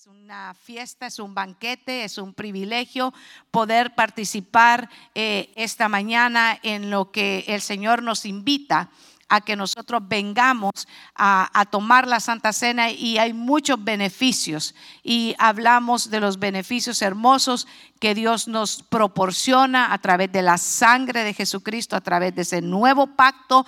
Es una fiesta, es un banquete, es un privilegio poder participar eh, esta mañana en lo que el Señor nos invita a que nosotros vengamos a, tomar la Santa Cena y hay muchos beneficios y hablamos de los beneficios hermosos que Dios nos proporciona a través de la sangre de Jesucristo, a través de ese nuevo pacto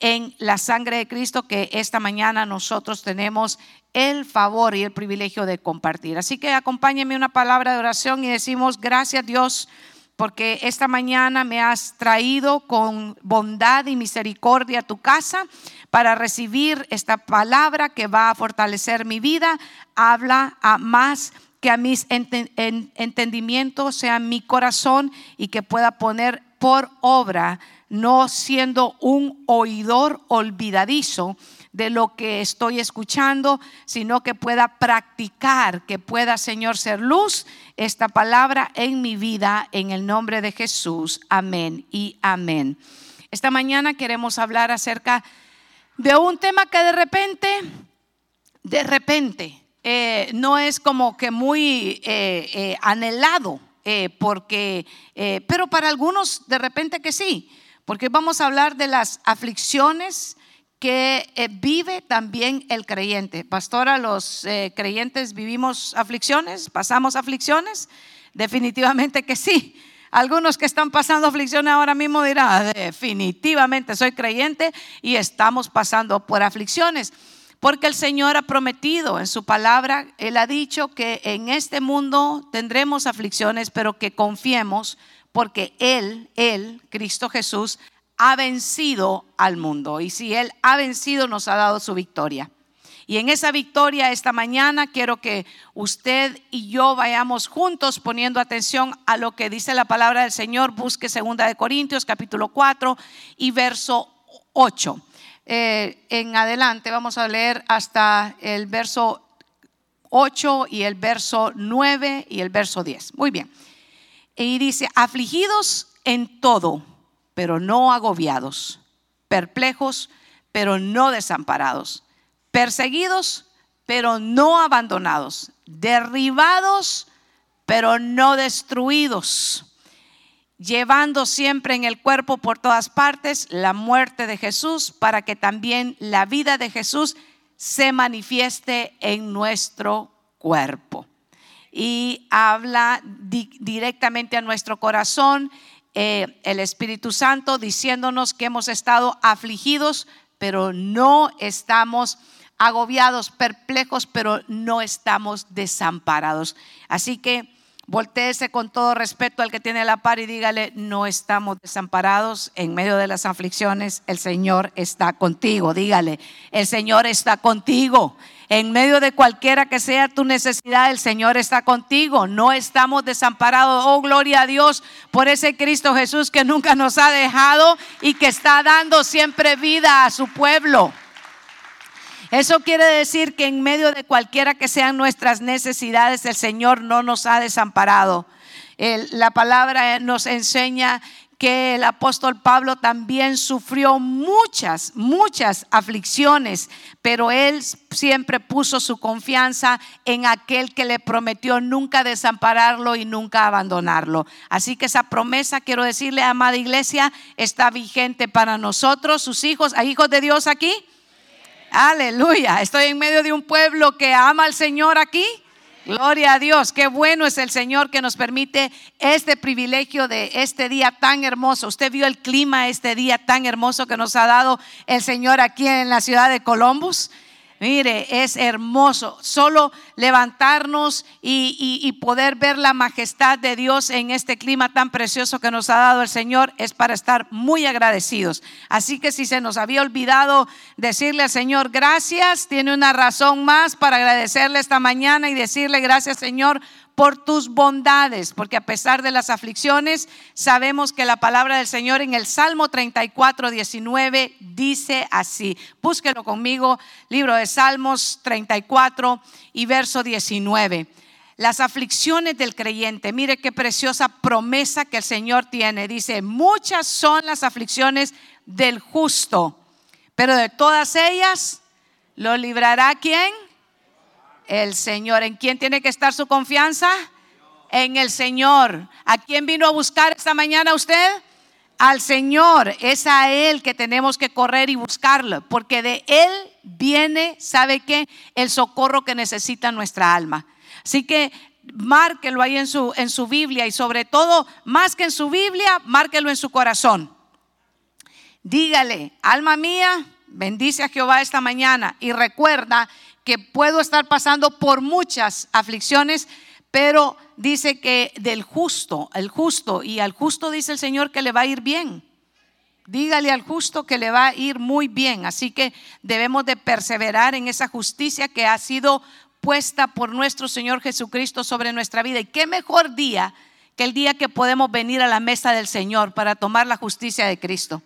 en la sangre de Cristo que esta mañana nosotros tenemos el favor y el privilegio de compartir. Así que acompáñenme una palabra de oración y decimos gracias Dios porque esta mañana me has traído con bondad y misericordia a tu casa para recibir esta palabra que va a fortalecer mi vida. Habla a más que a mis entendimientos, sea mi corazón y que pueda poner por obra, no siendo un oidor olvidadizo, de lo que estoy escuchando, sino que pueda practicar, que pueda, Señor, ser luz esta palabra en mi vida, en el nombre de Jesús. Amén y amén. Esta mañana queremos hablar acerca de un tema que de repente, de repente, eh, no es como que muy eh, eh, anhelado, porque, pero para algunos de repente que sí, porque vamos a hablar de las aflicciones, que eh, vive también el creyente. Pastora, los eh, creyentes vivimos aflicciones, pasamos aflicciones. Definitivamente que sí. Algunos que están pasando aflicciones ahora mismo dirán, definitivamente soy creyente y estamos pasando por aflicciones. Porque el Señor ha prometido en su palabra, Él ha dicho que en este mundo tendremos aflicciones, pero que confiemos porque Él, Él, Cristo Jesús, ha vencido al mundo. Y si Él ha vencido, nos ha dado su victoria. Y en esa victoria esta mañana quiero que usted y yo vayamos juntos poniendo atención a lo que dice la palabra del Señor. Busque segunda de Corintios capítulo 4 y verso 8. Eh, en adelante vamos a leer hasta el verso 8 y el verso 9 y el verso 10. Muy bien. Y dice, afligidos en todo pero no agobiados, perplejos, pero no desamparados, perseguidos, pero no abandonados, derribados, pero no destruidos, llevando siempre en el cuerpo por todas partes la muerte de Jesús, para que también la vida de Jesús se manifieste en nuestro cuerpo. Y habla directamente a nuestro corazón eh, el Espíritu Santo diciéndonos que hemos estado afligidos, pero no estamos agobiados, perplejos, pero no estamos desamparados. Así que volteese con todo respeto al que tiene la par y dígale, no estamos desamparados en medio de las aflicciones, el Señor está contigo, dígale, el Señor está contigo. En medio de cualquiera que sea tu necesidad, el Señor está contigo. No estamos desamparados. Oh, gloria a Dios por ese Cristo Jesús que nunca nos ha dejado y que está dando siempre vida a su pueblo. Eso quiere decir que en medio de cualquiera que sean nuestras necesidades, el Señor no nos ha desamparado. la palabra nos enseña que el apóstol Pablo también sufrió muchas, muchas aflicciones, pero él siempre puso su confianza en aquel que le prometió nunca desampararlo y nunca abandonarlo. Así que esa promesa, quiero decirle, amada iglesia, está vigente para nosotros, sus hijos. ¿Hay hijos de Dios aquí? Aleluya. Estoy en medio de un pueblo que ama al Señor aquí. Gloria a Dios, qué bueno es el Señor que nos permite este privilegio de este día tan hermoso. Usted vio el clima este día tan hermoso que nos ha dado el Señor aquí en la ciudad de Columbus. Mire, es hermoso solo levantarnos y, poder ver la majestad de Dios en este clima tan precioso que nos ha dado el Señor es para estar muy agradecidos. Así que si se nos había olvidado decirle al Señor gracias, tiene una razón más para agradecerle esta mañana y decirle gracias Señor por tus bondades, porque a pesar de las aflicciones, sabemos que la palabra del Señor en el Salmo 34, 19 dice así. Búsquelo conmigo, libro de Salmos 34 y verso 19. Las aflicciones del creyente, mire qué preciosa promesa que el Señor tiene. Dice, muchas son las aflicciones del justo, pero de todas ellas lo librará quién? El Señor. ¿En quién tiene que estar su confianza? En el Señor. ¿A quién vino a buscar esta mañana usted? Al Señor. Es a Él que tenemos que correr y buscarlo, porque de Él viene, ¿sabe qué? El socorro que necesita nuestra alma. Así que márquelo ahí en su, en su Biblia y sobre todo, más que en su Biblia, márquelo en su corazón. Dígale, alma mía, bendice a Jehová esta mañana y recuerda que puedo estar pasando por muchas aflicciones, pero dice que del justo, el justo, y al justo dice el Señor que le va a ir bien. Dígale al justo que le va a ir muy bien. Así que debemos de perseverar en esa justicia que ha sido puesta por nuestro Señor Jesucristo sobre nuestra vida. Y qué mejor día que el día que podemos venir a la mesa del Señor para tomar la justicia de Cristo.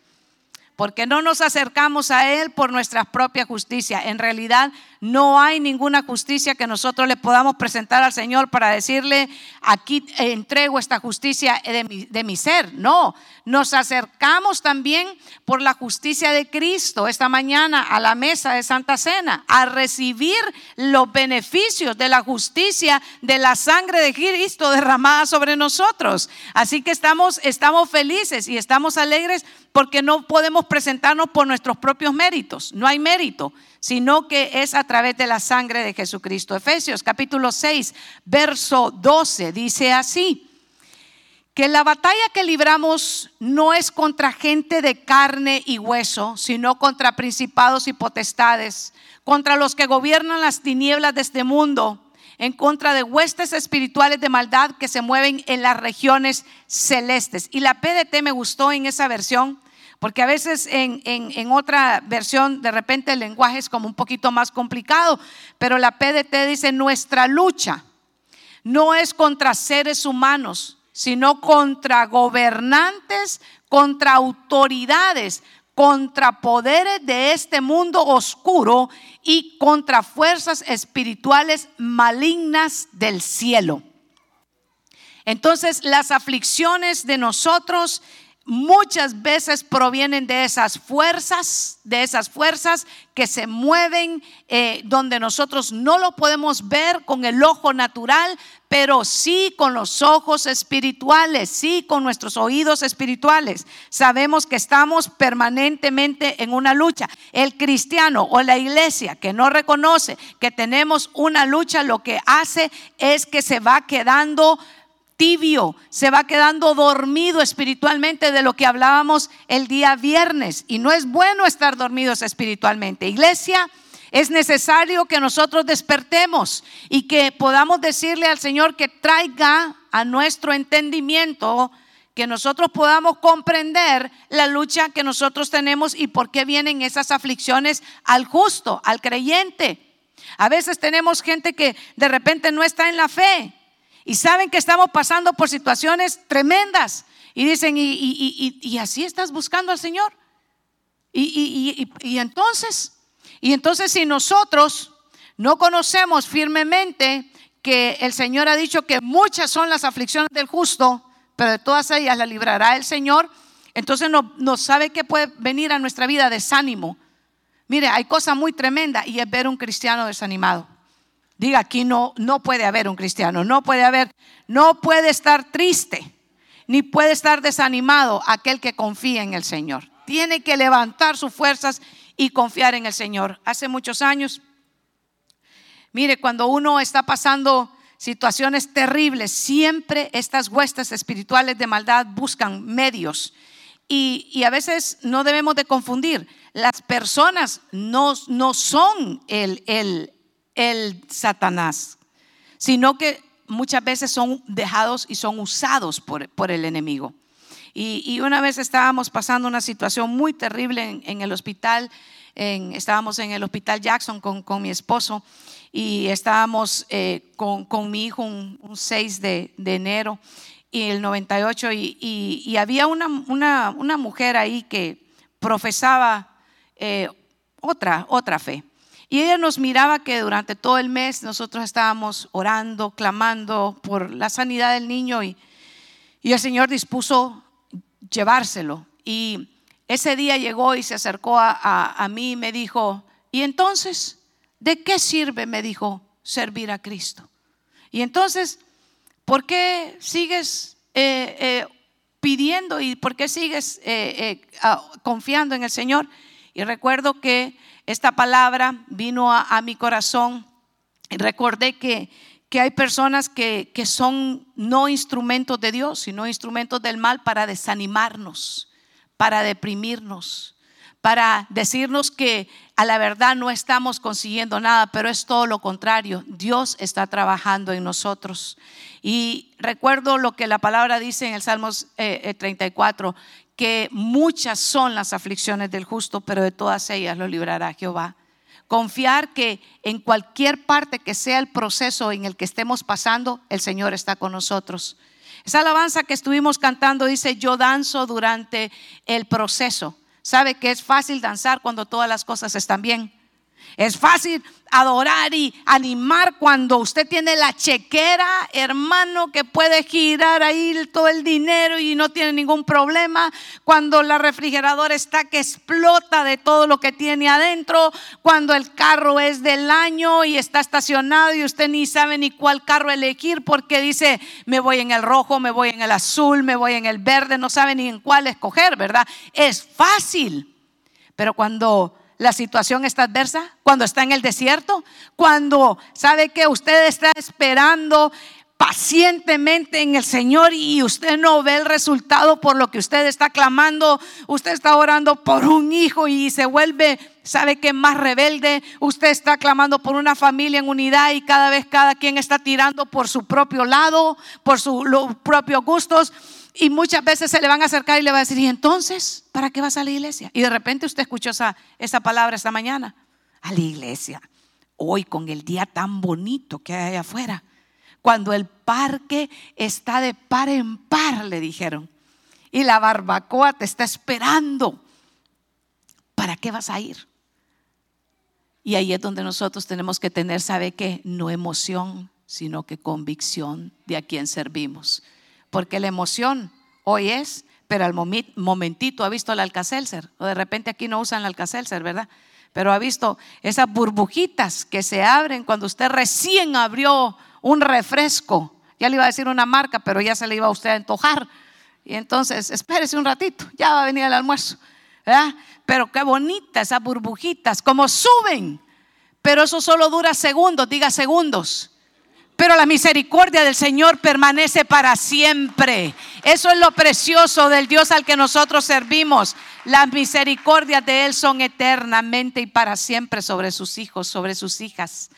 Porque no nos acercamos a Él por nuestra propia justicia. En realidad no hay ninguna justicia que nosotros le podamos presentar al Señor para decirle, aquí entrego esta justicia de mi, de mi ser. No, nos acercamos también por la justicia de Cristo esta mañana a la mesa de Santa Cena, a recibir los beneficios de la justicia de la sangre de Cristo derramada sobre nosotros. Así que estamos, estamos felices y estamos alegres porque no podemos presentarnos por nuestros propios méritos. No hay mérito sino que es a través de la sangre de Jesucristo. Efesios capítulo 6, verso 12 dice así, que la batalla que libramos no es contra gente de carne y hueso, sino contra principados y potestades, contra los que gobiernan las tinieblas de este mundo, en contra de huestes espirituales de maldad que se mueven en las regiones celestes. Y la PDT me gustó en esa versión porque a veces en, otra versión de repente el lenguaje es como un poquito más complicado, pero la PDT dice nuestra lucha no es contra seres humanos, sino contra gobernantes, contra autoridades, contra poderes de este mundo oscuro y contra fuerzas espirituales malignas del cielo. Entonces las aflicciones de nosotros muchas veces provienen de esas fuerzas, de esas fuerzas que se mueven eh, donde nosotros no lo podemos ver con el ojo natural, pero sí con los ojos espirituales, sí con nuestros oídos espirituales. Sabemos que estamos permanentemente en una lucha. El cristiano o la iglesia que no reconoce que tenemos una lucha, lo que hace es que se va quedando tibio, se va quedando dormido espiritualmente de lo que hablábamos el día viernes. Y no es bueno estar dormidos espiritualmente. Iglesia, es necesario que nosotros despertemos y que podamos decirle al Señor que traiga a nuestro entendimiento, que nosotros podamos comprender la lucha que nosotros tenemos y por qué vienen esas aflicciones al justo, al creyente. A veces tenemos gente que de repente no está en la fe y saben que estamos pasando por situaciones tremendas. Y dicen, ¿y, así estás buscando al Señor? Y, entonces, y entonces si nosotros no conocemos firmemente que el Señor ha dicho que muchas son las aflicciones del justo, pero de todas ellas la librará el Señor, entonces no, no sabe que puede venir a nuestra vida desánimo. Mire, hay cosa muy tremenda y es ver un cristiano desanimado. Diga, aquí no, no puede haber un cristiano, no puede haber, no puede estar triste, ni puede estar desanimado aquel que confía en el Señor. Tiene que levantar sus fuerzas y confiar en el Señor. Hace muchos años, mire, cuando uno está pasando situaciones terribles, siempre estas huestes espirituales de maldad buscan medios. Y, y, a veces no debemos de confundir, las personas no, no son el, el, el Satanás, sino que muchas veces son dejados y son usados por, por el enemigo. Y, una vez estábamos pasando una situación muy terrible en, el hospital, estábamos en el hospital Jackson con, con mi esposo y estábamos eh, con, con, mi hijo un, 6 de, de, enero y el 98 y, y había una, una, una, mujer ahí que profesaba eh, otra, otra fe. Y ella nos miraba que durante todo el mes nosotros estábamos orando, clamando por la sanidad del niño y, y el Señor dispuso llevárselo. Y ese día llegó y se acercó a, a, mí y me dijo, ¿y entonces de qué sirve? Me dijo, servir a Cristo. Y entonces, ¿por qué sigues eh, eh, pidiendo y por qué sigues eh, ah, confiando en el Señor? Y recuerdo que esta palabra vino a, mi corazón y recordé que, que hay personas que, que son no instrumentos de Dios, sino instrumentos del mal para desanimarnos, para deprimirnos, para decirnos que a la verdad no estamos consiguiendo nada, pero es todo lo contrario. Dios está trabajando en nosotros. Y recuerdo lo que la palabra dice en el Salmos 34, eh, eh, que muchas son las aflicciones del justo, pero de todas ellas lo librará Jehová. Confiar que en cualquier parte que sea el proceso en el que estemos pasando, el Señor está con nosotros. Esa alabanza que estuvimos cantando dice, yo danzo durante el proceso. ¿Sabe que es fácil danzar cuando todas las cosas están bien? Es fácil adorar y animar cuando usted tiene la chequera, hermano, que puede girar ahí todo el dinero y no tiene ningún problema. Cuando la refrigeradora está que explota de todo lo que tiene adentro. Cuando el carro es del año y está estacionado y usted ni sabe ni cuál carro elegir porque dice, me voy en el rojo, me voy en el azul, me voy en el verde, no sabe ni en cuál escoger, ¿verdad? Es fácil. Pero cuando la situación está adversa, cuando está en el desierto, cuando sabe que usted está esperando pacientemente en el Señor y usted no ve el resultado por lo que usted está clamando, usted está orando por un hijo y se vuelve, sabe que más rebelde, usted está clamando por una familia en unidad y cada vez cada quien está tirando por su propio lado, por sus propios gustos y muchas veces se le van a acercar y le va a decir, ¿y entonces para qué vas a la iglesia? Y de repente usted escuchó esa, esa palabra esta mañana, a la iglesia, hoy con el día tan bonito que hay afuera, cuando el parque está de par en par, le dijeron, y la barbacoa te está esperando, ¿para qué vas a ir? Y ahí es donde nosotros tenemos que tener, ¿sabe qué? No emoción, sino que convicción de a quién servimos porque la emoción hoy es, pero al momentito ha visto el alcacelser, o de repente aquí no usan el alcacelser, ¿verdad? Pero ha visto esas burbujitas que se abren cuando usted recién abrió un refresco. Ya le iba a decir una marca, pero ya se le iba a usted a antojar. Y entonces, espérese un ratito, ya va a venir el almuerzo. ¿verdad? Pero qué bonitas esas burbujitas, como suben. Pero eso solo dura segundos, diga segundos pero la misericordia del Señor permanece para siempre. Eso es lo precioso del Dios al que nosotros servimos. Las misericordias de Él son eternamente y para siempre sobre sus hijos, sobre sus hijas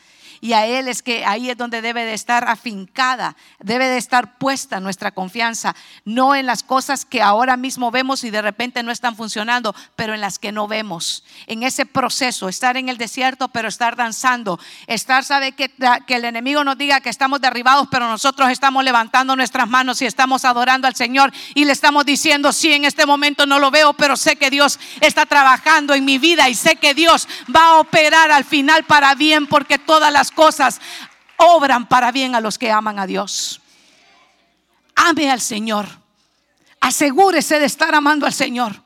y a Él es que ahí es donde debe de estar afincada, debe de estar puesta nuestra confianza, no en las cosas que ahora mismo vemos y de repente no están funcionando, pero en las que no vemos. En ese proceso, estar en el desierto, pero estar danzando, estar, sabe que, que el enemigo nos diga que estamos derribados, pero nosotros estamos levantando nuestras manos y estamos adorando al Señor y le estamos diciendo, sí, en este momento no lo veo, pero sé que Dios está trabajando en mi vida y sé que Dios va a operar al final para bien porque todas las cosas obran para bien a los que aman a Dios. Ame al Señor. Asegúrese de estar amando al Señor.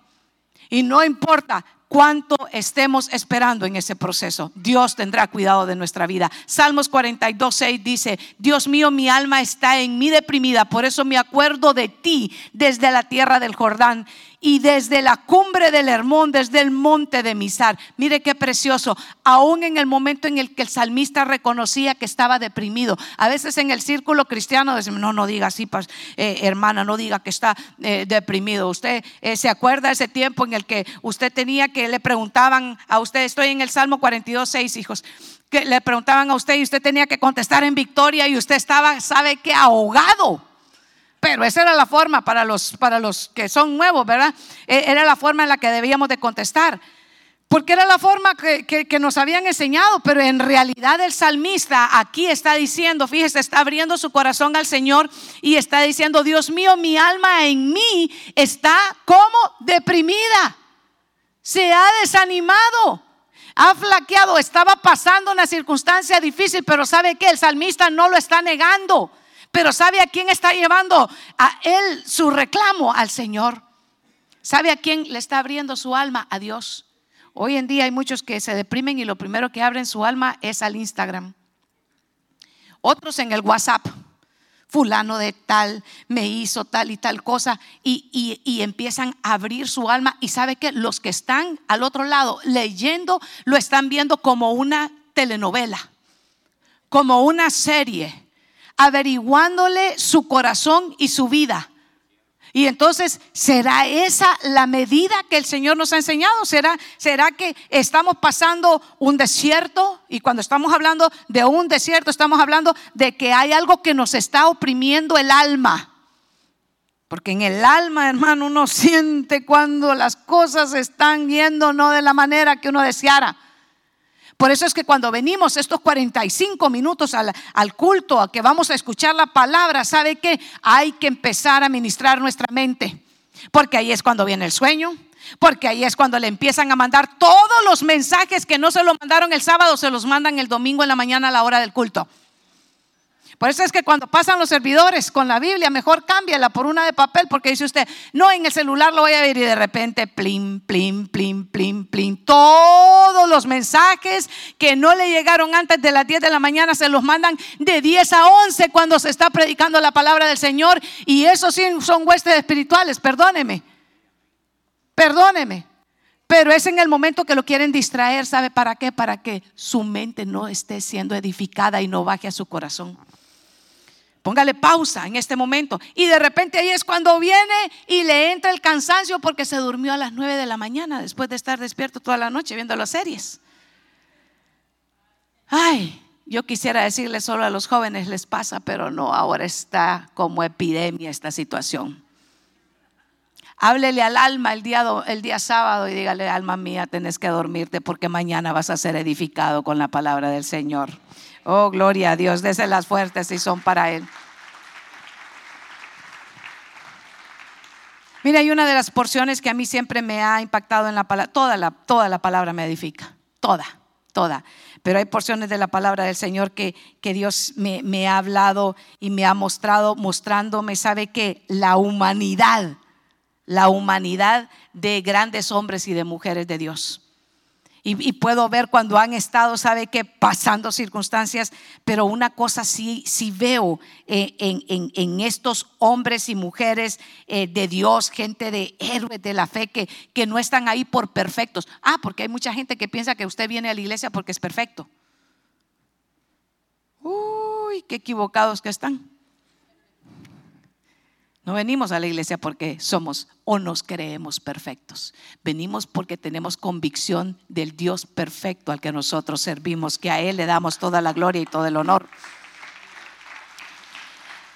Y no importa cuánto estemos esperando en ese proceso. Dios tendrá cuidado de nuestra vida. Salmos 42, 6 dice, Dios mío, mi alma está en mí deprimida, por eso me acuerdo de ti desde la tierra del Jordán y desde la cumbre del Hermón, desde el monte de Misar. Mire qué precioso, aún en el momento en el que el salmista reconocía que estaba deprimido. A veces en el círculo cristiano decimos, no, no diga así, eh, hermana, no diga que está eh, deprimido. Usted eh, se acuerda ese tiempo en el que usted tenía que le preguntaban a usted, estoy en el Salmo 42, 6 hijos que le preguntaban a usted y usted tenía que contestar en victoria y usted estaba, sabe que ahogado. Pero esa era la forma para los, para los que son nuevos, ¿verdad? E, era la forma en la que debíamos de contestar. Porque era la forma que, que, nos habían enseñado, pero en realidad el salmista aquí está diciendo, fíjese, está abriendo su corazón al Señor y está diciendo, Dios mío, mi alma en mí está como deprimida, se ha desanimado, ha flaqueado, estaba pasando una circunstancia difícil, pero sabe que el salmista no lo está negando. Pero ¿sabe a quién está llevando a él su reclamo? Al Señor. ¿Sabe a quién le está abriendo su alma? A Dios. Hoy en día hay muchos que se deprimen y lo primero que abren su alma es al Instagram. otros en el WhatsApp. Fulano de tal me hizo tal y tal cosa y, y, empiezan a abrir su alma y sabe que los que están al otro lado leyendo lo están viendo como una telenovela, como una serie, averiguándole su corazón y su vida y entonces, ¿será esa la medida que el Señor nos ha enseñado? ¿Será, ¿Será que estamos pasando un desierto? Y cuando estamos hablando de un desierto, estamos hablando de que hay algo que nos está oprimiendo el alma. Porque en el alma, hermano, uno siente cuando las cosas están yendo no de la manera que uno deseara. Por eso es que cuando venimos estos 45 minutos al, culto, a que vamos a escuchar la palabra, ¿sabe que Hay que empezar a ministrar nuestra mente. Porque ahí es cuando viene el sueño, porque ahí es cuando le empiezan a mandar todos los mensajes que no se lo mandaron el sábado, se los mandan el domingo en la mañana a la hora del culto. Por eso es que cuando pasan los servidores con la Biblia, mejor cámbiala por una de papel, porque dice usted, no, en el celular lo voy a ver y de repente, plim, plim, plim, plim, plim, todos los mensajes que no le llegaron antes de las 10 de la mañana se los mandan de 10 a 11 cuando se está predicando la palabra del Señor. Y eso sí son huestes espirituales, perdóneme, perdóneme. Pero es en el momento que lo quieren distraer, ¿sabe para qué? Para que su mente no esté siendo edificada y no baje a su corazón. Póngale pausa en este momento. Y de repente ahí es cuando viene y le entra el cansancio porque se durmió a las 9 de la mañana después de estar despierto toda la noche viendo las series. Ay, yo quisiera decirle solo a los jóvenes les pasa, pero no, ahora está como epidemia esta situación. Háblele al alma el día, el día sábado y dígale, alma mía, tenés que dormirte porque mañana vas a ser edificado con la palabra del Señor. Oh, gloria a Dios, dese las fuertes y son para Él. Mira, hay una de las porciones que a mí siempre me ha impactado en la palabra, toda la, toda la palabra me edifica, toda, toda. Pero hay porciones de la palabra del Señor que, que Dios me, me ha hablado y me ha mostrado, mostrándome, sabe que la humanidad, la humanidad de grandes hombres y de mujeres de Dios y, puedo ver cuando han estado, sabe que pasando circunstancias, pero una cosa sí, sí veo eh, en, estos hombres y mujeres eh, de Dios, gente de héroes de la fe, que, que no están ahí por perfectos. Ah, porque hay mucha gente que piensa que usted viene a la iglesia porque es perfecto. Uy, qué equivocados que están. No venimos a la iglesia porque somos o nos creemos perfectos. Venimos porque tenemos convicción del Dios perfecto al que nosotros servimos, que a Él le damos toda la gloria y todo el honor.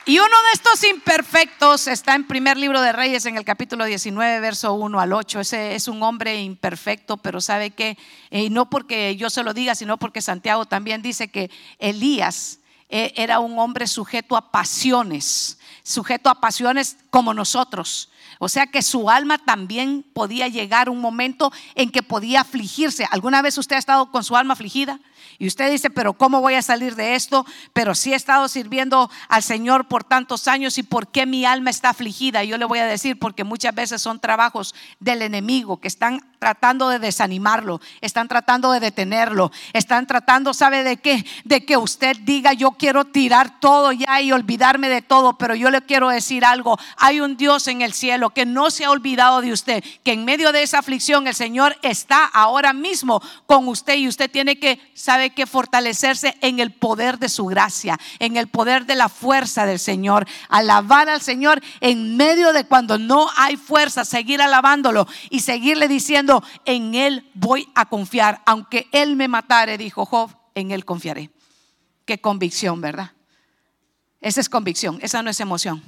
Y uno de estos imperfectos está en primer libro de Reyes, en el capítulo 19, verso 1 al 8. Ese es un hombre imperfecto, pero sabe que, y no porque yo se lo diga, sino porque Santiago también dice que Elías eh, era un hombre sujeto a pasiones sujeto a pasiones como nosotros. O sea que su alma también podía llegar un momento en que podía afligirse. ¿Alguna vez usted ha estado con su alma afligida? Y usted dice, pero ¿cómo voy a salir de esto? Pero si he estado sirviendo al Señor por tantos años y por qué mi alma está afligida. Yo le voy a decir, porque muchas veces son trabajos del enemigo que están tratando de desanimarlo, están tratando de detenerlo, están tratando, ¿sabe de qué? De que usted diga, yo quiero tirar todo ya y olvidarme de todo, pero yo le quiero decir algo, hay un Dios en el cielo que no se ha olvidado de usted, que en medio de esa aflicción el Señor está ahora mismo con usted y usted tiene que, ¿sabe que fortalecerse en el poder de su gracia, en el poder de la fuerza del Señor. Alabar al Señor en medio de cuando no hay fuerza, seguir alabándolo y seguirle diciendo, en Él voy a confiar. Aunque Él me matare, dijo Job, en Él confiaré. Qué convicción, ¿verdad? Esa es convicción, esa no es emoción.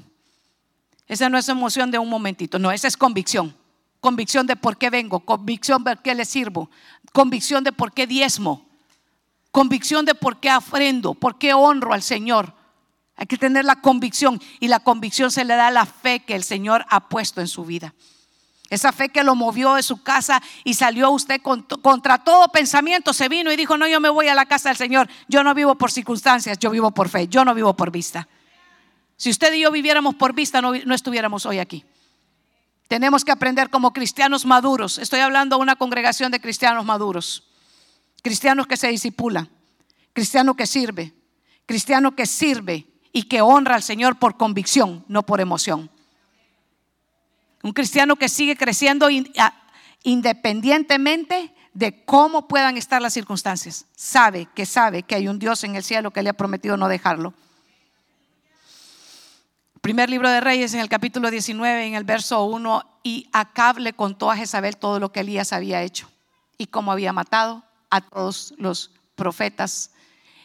Esa no es emoción de un momentito, no, esa es convicción. Convicción de por qué vengo, convicción de por qué le sirvo, convicción de por qué diezmo, Convicción de por qué ofrendo, por qué honro al Señor. Hay que tener la convicción y la convicción se le da a la fe que el Señor ha puesto en su vida. Esa fe que lo movió de su casa y salió usted contra todo pensamiento, se vino y dijo, no, yo me voy a la casa del Señor. Yo no vivo por circunstancias, yo vivo por fe, yo no vivo por vista. Si usted y yo viviéramos por vista, no, no estuviéramos hoy aquí. Tenemos que aprender como cristianos maduros. Estoy hablando de una congregación de cristianos maduros cristianos que se disipulan, cristiano que sirve, Cristiano que sirve y que honra al Señor por convicción, no por emoción. Un cristiano que sigue creciendo independientemente de cómo puedan estar las circunstancias. Sabe que sabe que hay un Dios en el cielo que le ha prometido no dejarlo. Primer libro de Reyes en el capítulo 19, en el verso 1, y Acab le contó a Jezabel todo lo que Elías había hecho y cómo había matado a todos los profetas.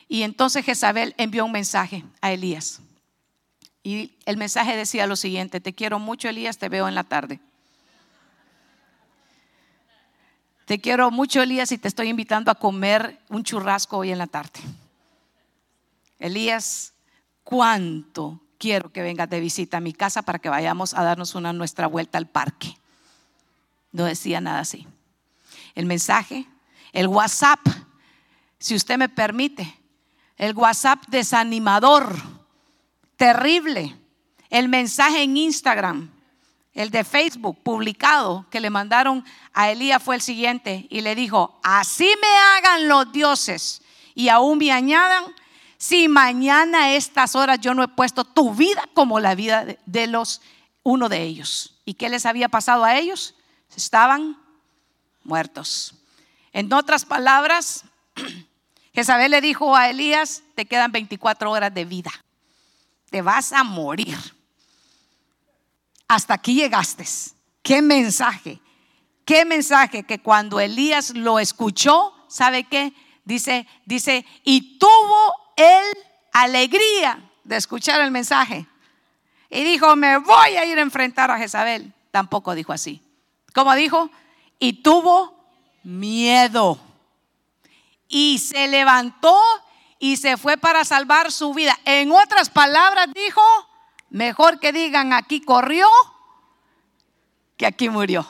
Y entonces Jezabel envió un mensaje a Elías. Y el mensaje decía lo siguiente, te quiero mucho Elías, te veo en la tarde. Te quiero mucho Elías y te estoy invitando a comer un churrasco hoy en la tarde. Elías, ¿cuánto quiero que vengas de visita a mi casa para que vayamos a darnos una nuestra vuelta al parque? No decía nada así. El mensaje, el WhatsApp, si usted me permite, el WhatsApp desanimador terrible. El mensaje en Instagram, el de Facebook publicado que le mandaron a Elías fue el siguiente y le dijo, así me hagan los dioses y aún me añadan, si mañana a estas horas yo no he puesto tu vida como la vida de los uno de ellos. ¿Y qué les había pasado a ellos? Estaban muertos. En otras palabras, Jezabel le dijo a Elías, te quedan 24 horas de vida te vas a morir. Hasta aquí llegaste. Qué mensaje. Qué mensaje que cuando Elías lo escuchó, ¿sabe qué? Dice, dice, y tuvo él alegría de escuchar el mensaje. Y dijo, me voy a ir a enfrentar a Jezabel. Tampoco dijo así. ¿Cómo dijo? Y tuvo miedo. Y se levantó y se fue para salvar su vida. En otras palabras dijo, mejor que digan aquí corrió que aquí murió.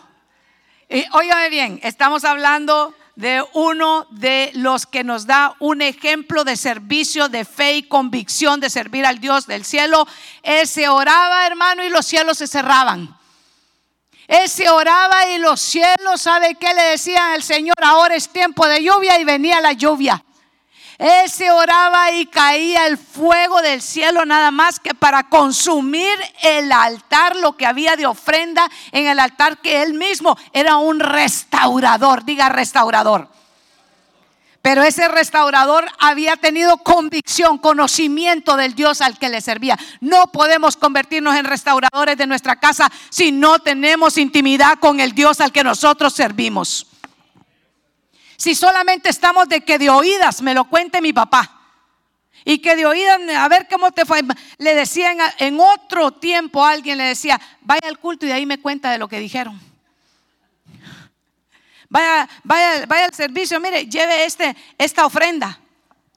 Y bien, estamos hablando de uno de los que nos da un ejemplo de servicio, de fe y convicción de servir al Dios del cielo. Él se oraba, hermano, y los cielos se cerraban. Él se oraba y los cielos, ¿sabe qué le decían al Señor? Ahora es tiempo de lluvia y venía la lluvia. Él se oraba y caía el fuego del cielo nada más que para consumir el altar, lo que había de ofrenda en el altar, que él mismo era un restaurador, diga restaurador. Pero ese restaurador había tenido convicción, conocimiento del Dios al que le servía. No podemos convertirnos en restauradores de nuestra casa si no tenemos intimidad con el Dios al que nosotros servimos. Si solamente estamos de que de oídas me lo cuente mi papá. Y que de oídas, a ver cómo te fue. Le decían en otro tiempo alguien le decía, vaya al culto y de ahí me cuenta de lo que dijeron. Vaya, vaya, vaya al servicio, mire, lleve este, esta ofrenda.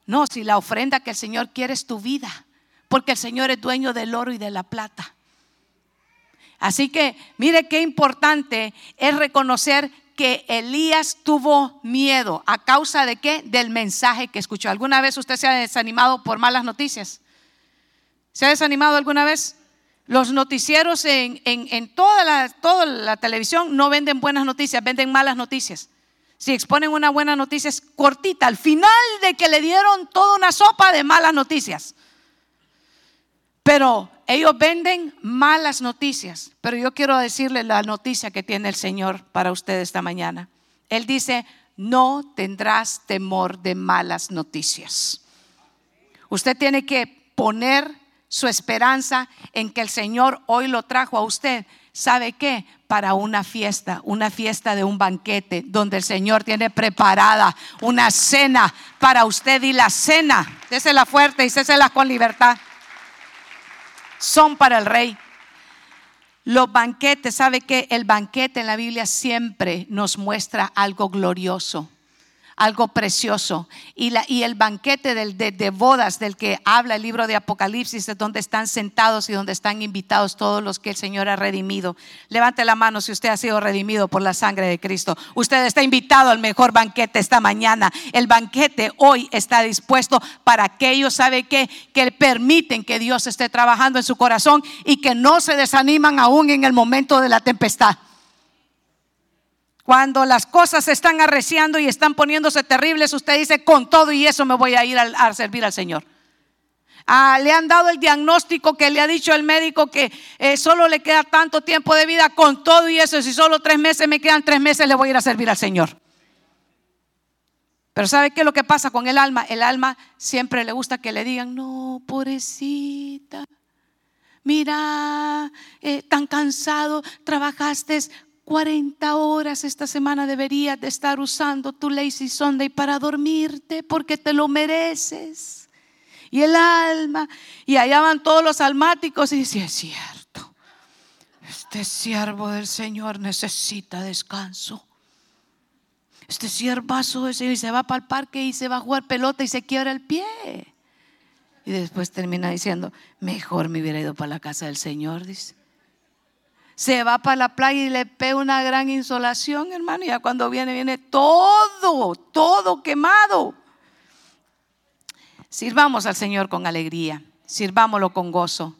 No, si la ofrenda que el Señor quiere es tu vida, porque el Señor es dueño del oro y de la plata. Así que mire qué importante es reconocer que Elías tuvo miedo. ¿A causa de qué? Del mensaje que escuchó. ¿Alguna vez usted se ha desanimado por malas noticias? ¿Se ha desanimado alguna vez? Los noticieros en, toda, la, toda la televisión no venden buenas noticias, venden malas noticias. Si exponen una buena noticia es cortita, al final de que le dieron toda una sopa de malas noticias. Pero ellos venden malas noticias. Pero yo quiero decirle la noticia que tiene el Señor para usted esta mañana. Él dice, no tendrás temor de malas noticias. Usted tiene que poner su esperanza en que el Señor hoy lo trajo a usted. ¿Sabe qué? Para una fiesta, una fiesta de un banquete, donde el Señor tiene preparada una cena para usted y la cena. Désela fuerte y césela con libertad son para el rey. Los banquetes, ¿sabe que El banquete en la Biblia siempre nos muestra algo glorioso algo precioso. Y, la, y el banquete del, de, bodas del que habla el libro de Apocalipsis es donde están sentados y donde están invitados todos los que el Señor ha redimido. Levante la mano si usted ha sido redimido por la sangre de Cristo. Usted está invitado al mejor banquete esta mañana. El banquete hoy está dispuesto para aquellos, ¿sabe? Que permiten que Dios esté trabajando en su corazón y que no se desaniman aún en el momento de la tempestad. Cuando las cosas se están arreciando y están poniéndose terribles, usted dice, con todo y eso me voy a ir a, servir al Señor. Ah, le han dado el diagnóstico que le ha dicho el médico que eh, solo le queda tanto tiempo de vida con todo y eso. Si solo tres meses me quedan tres meses, le voy a ir a servir al Señor. Pero ¿sabe qué es lo que pasa con el alma? El alma siempre le gusta que le digan, no, pobrecita, mira, eh, tan cansado, trabajaste 40 horas esta semana, deberías de estar usando tu lazy Sunday para dormirte porque te lo mereces. Y el alma, y allá van todos los almáticos y dice, es cierto, este siervo del Señor necesita descanso. Este siervazo ese y se va para el parque y se va a jugar pelota y se quiebra el pie. Y después termina diciendo, mejor me hubiera ido para la casa del Señor, dice. Se va para la playa y le pega una gran insolación, hermano. Y ya cuando viene, viene todo, todo quemado. Sirvamos al Señor con alegría, sirvámoslo con gozo.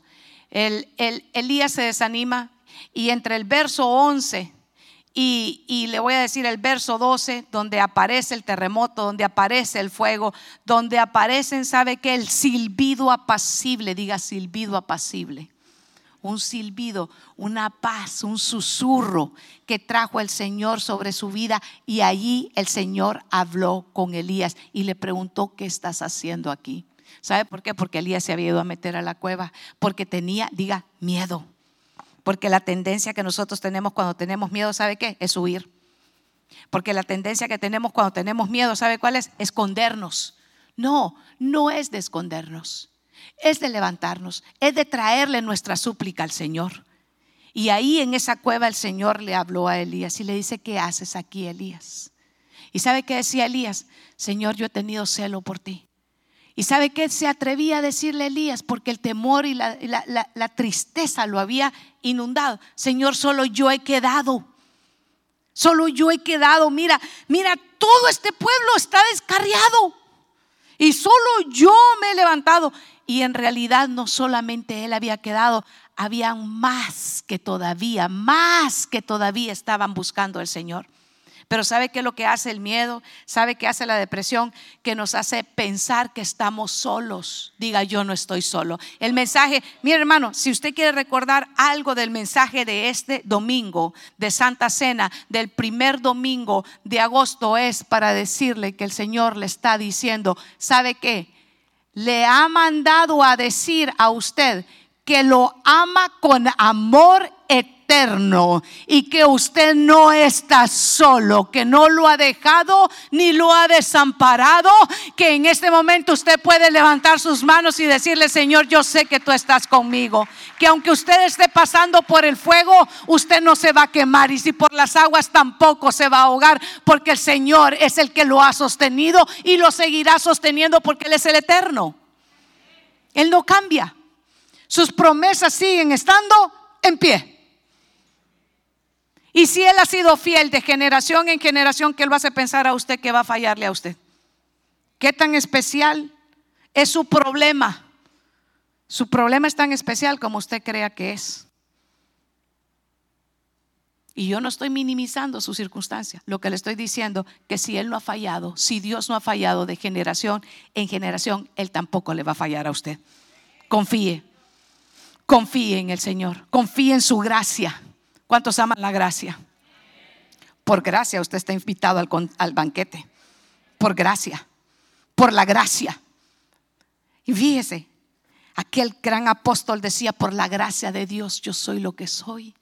El, el, Elías se desanima y entre el verso 11 y, le voy a decir el verso 12, donde aparece el terremoto, donde aparece el fuego, donde aparecen, ¿sabe qué? El silbido apacible, diga silbido apacible. Un silbido, una paz, un susurro que trajo el Señor sobre su vida. Y allí el Señor habló con Elías y le preguntó, ¿qué estás haciendo aquí? ¿Sabe por qué? Porque Elías se había ido a meter a la cueva, porque tenía, diga, miedo porque la tendencia que nosotros tenemos cuando tenemos miedo, ¿sabe qué? Es huir. Porque la tendencia que tenemos cuando tenemos miedo, ¿sabe cuál es? Escondernos. No, no es de escondernos. Es de levantarnos, es de traerle nuestra súplica al Señor. Y ahí en esa cueva el Señor le habló a Elías y le dice, ¿qué haces aquí, Elías? ¿Y sabe qué decía Elías? Señor, yo he tenido celo por ti. ¿Y sabe qué se atrevía a decirle Elías? Porque el temor y la, tristeza lo había inundado. Señor, solo yo he quedado. Solo yo he quedado. Mira, mira, todo este pueblo está descarriado. Y solo yo me he levantado. Y en realidad no solamente él había quedado, había más que todavía, más que todavía estaban buscando al Señor. Pero ¿sabe qué es lo que hace el miedo? ¿Sabe qué hace la depresión? Que nos hace pensar que estamos solos. Diga, yo no estoy solo. El mensaje, mi hermano, si usted quiere recordar algo del mensaje de este domingo de Santa Cena, del primer domingo de agosto, es para decirle que el Señor le está diciendo, ¿sabe qué? Le ha mandado a decir a usted que lo ama con amor eterno y que usted no está solo, que no lo ha dejado ni lo ha desamparado, que en este momento usted puede levantar sus manos y decirle, Señor, yo sé que tú estás conmigo, que aunque usted esté pasando por el fuego, usted no se va a quemar y si por las aguas tampoco se va a ahogar, porque el Señor es el que lo ha sostenido y lo seguirá sosteniendo porque Él es el eterno. Él no cambia. Sus promesas siguen estando en pie. Y si Él ha sido fiel de generación en generación, ¿qué Él va a hacer pensar a usted que va a fallarle a usted? ¿Qué tan especial es su problema? Su problema es tan especial como usted crea que es. Y yo no estoy minimizando su circunstancia. Lo que le estoy diciendo que si Él no ha fallado, si Dios no ha fallado de generación en generación, Él tampoco le va a fallar a usted. Confíe, confíe en el Señor, confíe en su gracia. ¿Cuántos aman la gracia? Por gracia usted está invitado al, banquete. Por gracia. Por la gracia. Y fíjese, aquel gran apóstol decía, por la gracia de Dios yo soy lo que soy.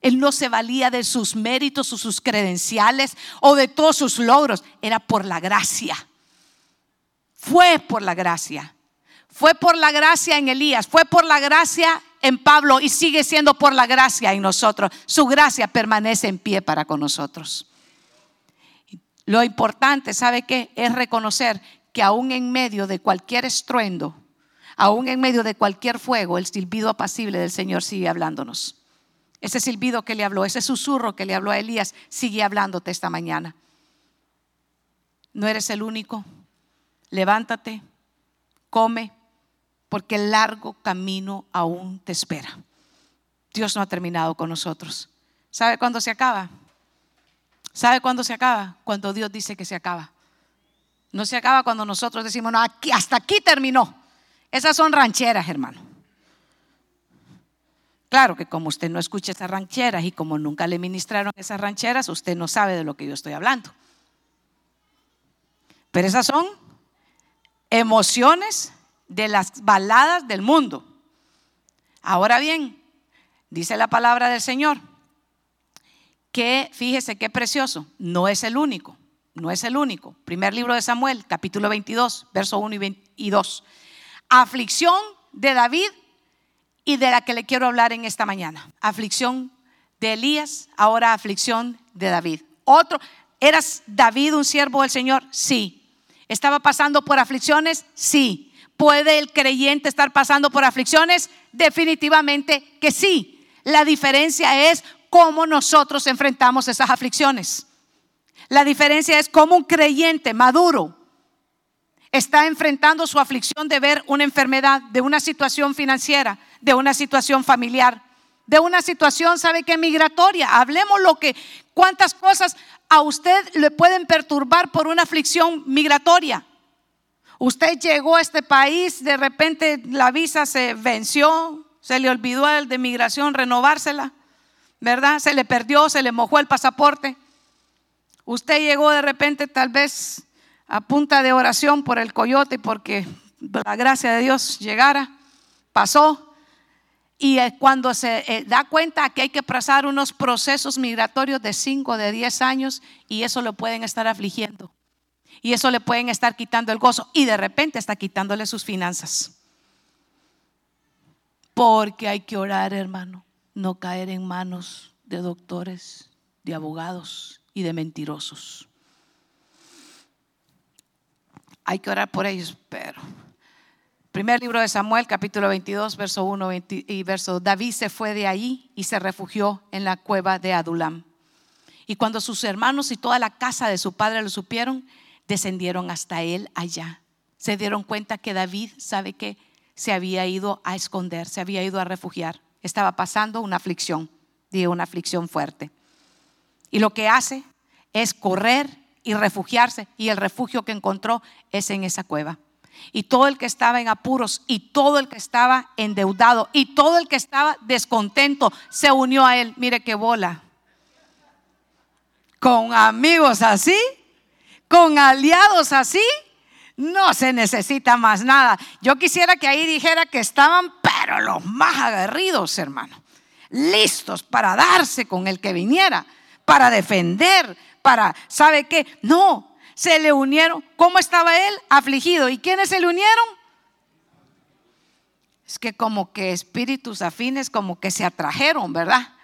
Él no se valía de sus méritos o sus credenciales o de todos sus logros. Era por la gracia. Fue por la gracia. Fue por la gracia en Elías. Fue por la gracia en Pablo y sigue siendo por la gracia en nosotros. Su gracia permanece en pie para con nosotros. Lo importante, ¿sabe qué? Es reconocer que aún en medio de cualquier estruendo, aún en medio de cualquier fuego, el silbido apacible del Señor sigue hablándonos. Ese silbido que le habló, ese susurro que le habló a Elías, sigue hablándote esta mañana. No eres el único. Levántate, come, porque el largo camino aún te espera. Dios no ha terminado con nosotros. ¿Sabe cuándo se acaba? ¿Sabe cuándo se acaba? Cuando Dios dice que se acaba. No se acaba cuando nosotros decimos, no, aquí, hasta aquí terminó. Esas son rancheras, hermano. Claro que como usted no escucha esas rancheras y como nunca le ministraron esas rancheras, usted no sabe de lo que yo estoy hablando. Pero esas son emociones de las baladas del mundo. Ahora bien, dice la palabra del Señor, que fíjese qué precioso, no es el único, no es el único. Primer libro de Samuel, capítulo 22, verso 1 y 2. Aflicción de David y de la que le quiero hablar en esta mañana. Aflicción de Elías, ahora aflicción de David. Otro, ¿eras David un siervo del Señor? Sí. ¿Estaba pasando por aflicciones? Sí. ¿Puede el creyente estar pasando por aflicciones? Definitivamente que sí. La diferencia es cómo nosotros enfrentamos esas aflicciones. La diferencia es cómo un creyente maduro está enfrentando su aflicción de ver una enfermedad, de una situación financiera, de una situación familiar, de una situación, ¿sabe qué? Migratoria. Hablemos lo que, cuántas cosas a usted le pueden perturbar por una aflicción migratoria. Usted llegó a este país, de repente la visa se venció, se le olvidó el de migración renovársela, ¿verdad? Se le perdió, se le mojó el pasaporte. Usted llegó de repente tal vez a punta de oración por el coyote porque la gracia de Dios llegara, pasó. Y cuando se eh, da cuenta que hay que pasar unos procesos migratorios de 5, de 10 años, y eso lo pueden estar afligiendo. Y eso le pueden estar quitando el gozo. Y de repente está quitándole sus finanzas. Porque hay que orar, hermano. No caer en manos de doctores, de abogados y de mentirosos. Hay que orar por ellos, pero Primer libro de Samuel, capítulo 22, verso 1 y verso 2. David se fue de ahí y se refugió en la cueva de Adulam. Y cuando sus hermanos y toda la casa de su padre lo supieron, descendieron hasta él allá. Se dieron cuenta que David, sabe que se había ido a esconder, se había ido a refugiar. Estaba pasando una aflicción, digo, una aflicción fuerte. Y lo que hace es correr y refugiarse. Y el refugio que encontró es en esa cueva y todo el que estaba en apuros y todo el que estaba endeudado y todo el que estaba descontento se unió a él. Mire qué bola. Con amigos así, con aliados así, no se necesita más nada. Yo quisiera que ahí dijera que estaban, pero los más aguerridos, hermano, listos para darse con el que viniera, para defender, para, ¿sabe qué? No, se le unieron. ¿Cómo estaba él? Afligido. ¿Y quiénes se le unieron? Es que como que espíritus afines como que se atrajeron, ¿verdad?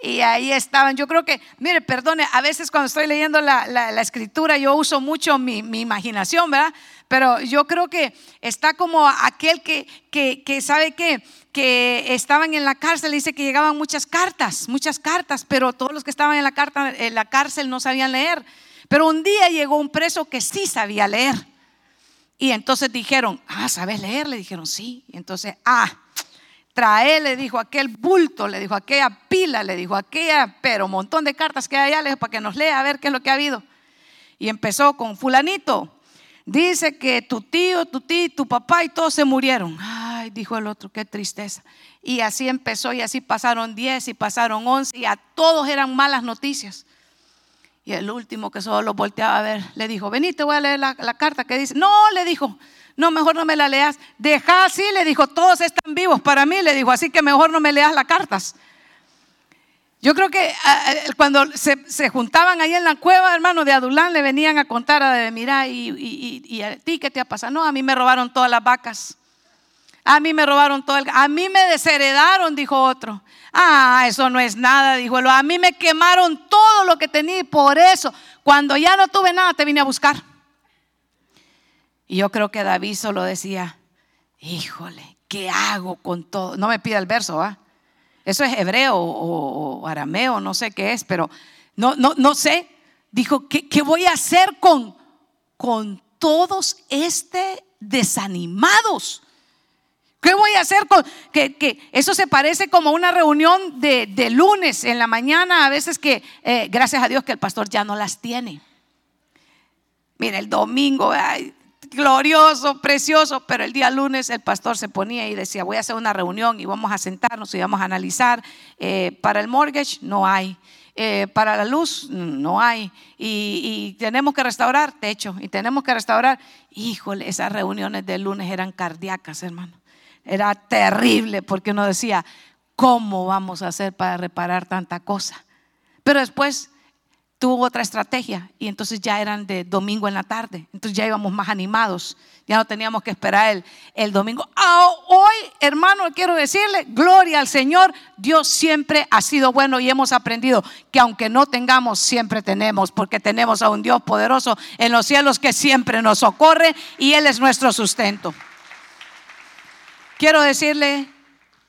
Y ahí estaban. Yo creo que, mire, perdone, a veces cuando estoy leyendo la, escritura yo uso mucho mi, imaginación, ¿verdad? Pero yo creo que está como aquel que, que, sabe que, que estaban en la cárcel, dice que llegaban muchas cartas, muchas cartas, pero todos los que estaban en la, carta, en la cárcel no sabían leer. Pero un día llegó un preso que sí sabía leer. Y entonces dijeron, ah, ¿sabes leer? Le dijeron, sí. Y entonces, ah, trae, le dijo aquel bulto, le dijo aquella pila, le dijo aquella, pero montón de cartas que hay allá, para que nos lea a ver qué es lo que ha habido. Y empezó con fulanito. Dice que tu tío, tu tío, tu papá y todos se murieron. Ay, dijo el otro, qué tristeza. Y así empezó y así pasaron 10 y pasaron 11 y a todos eran malas noticias. Y el último que solo volteaba a ver, le dijo, vení, te voy a leer la, carta que dice. No, le dijo, no, mejor no me la leas. Deja así, le dijo, todos están vivos para mí, le dijo, así que mejor no me leas las cartas. Yo creo que cuando se, juntaban ahí en la cueva, hermano, de Adulán, le venían a contar, a mira, y, a ti qué te ha pasado? No, a mí me robaron todas las vacas. A mí me robaron todo el... A mí me desheredaron, dijo otro. Ah, eso no es nada, dijo él. A mí me quemaron todo lo que tenía y por eso, cuando ya no tuve nada, te vine a buscar. Y yo creo que David solo decía, híjole, ¿qué hago con todo? No me pida el verso, ¿ah? Eso es hebreo o, arameo, no sé qué es, pero no, no, no sé. Dijo, ¿qué, qué voy a hacer con, con todos este desanimados? ¿Qué voy a hacer con que, eso se parece como una reunión de, lunes en la mañana, a veces que, eh, gracias a Dios que el pastor ya no las tiene. Mira, el domingo, glorioso, precioso, pero el día lunes el pastor se ponía y decía, voy a hacer una reunión y vamos a sentarnos y vamos a analizar. Eh, para el mortgage no hay, eh, para la luz no hay, y, tenemos que restaurar techo, y tenemos que restaurar. Híjole, esas reuniones del lunes eran cardíacas, hermano. Era terrible porque uno decía, ¿cómo vamos a hacer para reparar tanta cosa? Pero después tuvo otra estrategia y entonces ya eran de domingo en la tarde, entonces ya íbamos más animados, ya no teníamos que esperar el, el domingo. Ah, hoy, hermano, quiero decirle, gloria al Señor, Dios siempre ha sido bueno y hemos aprendido que aunque no tengamos, siempre tenemos, porque tenemos a un Dios poderoso en los cielos que siempre nos socorre y Él es nuestro sustento. Quiero decirle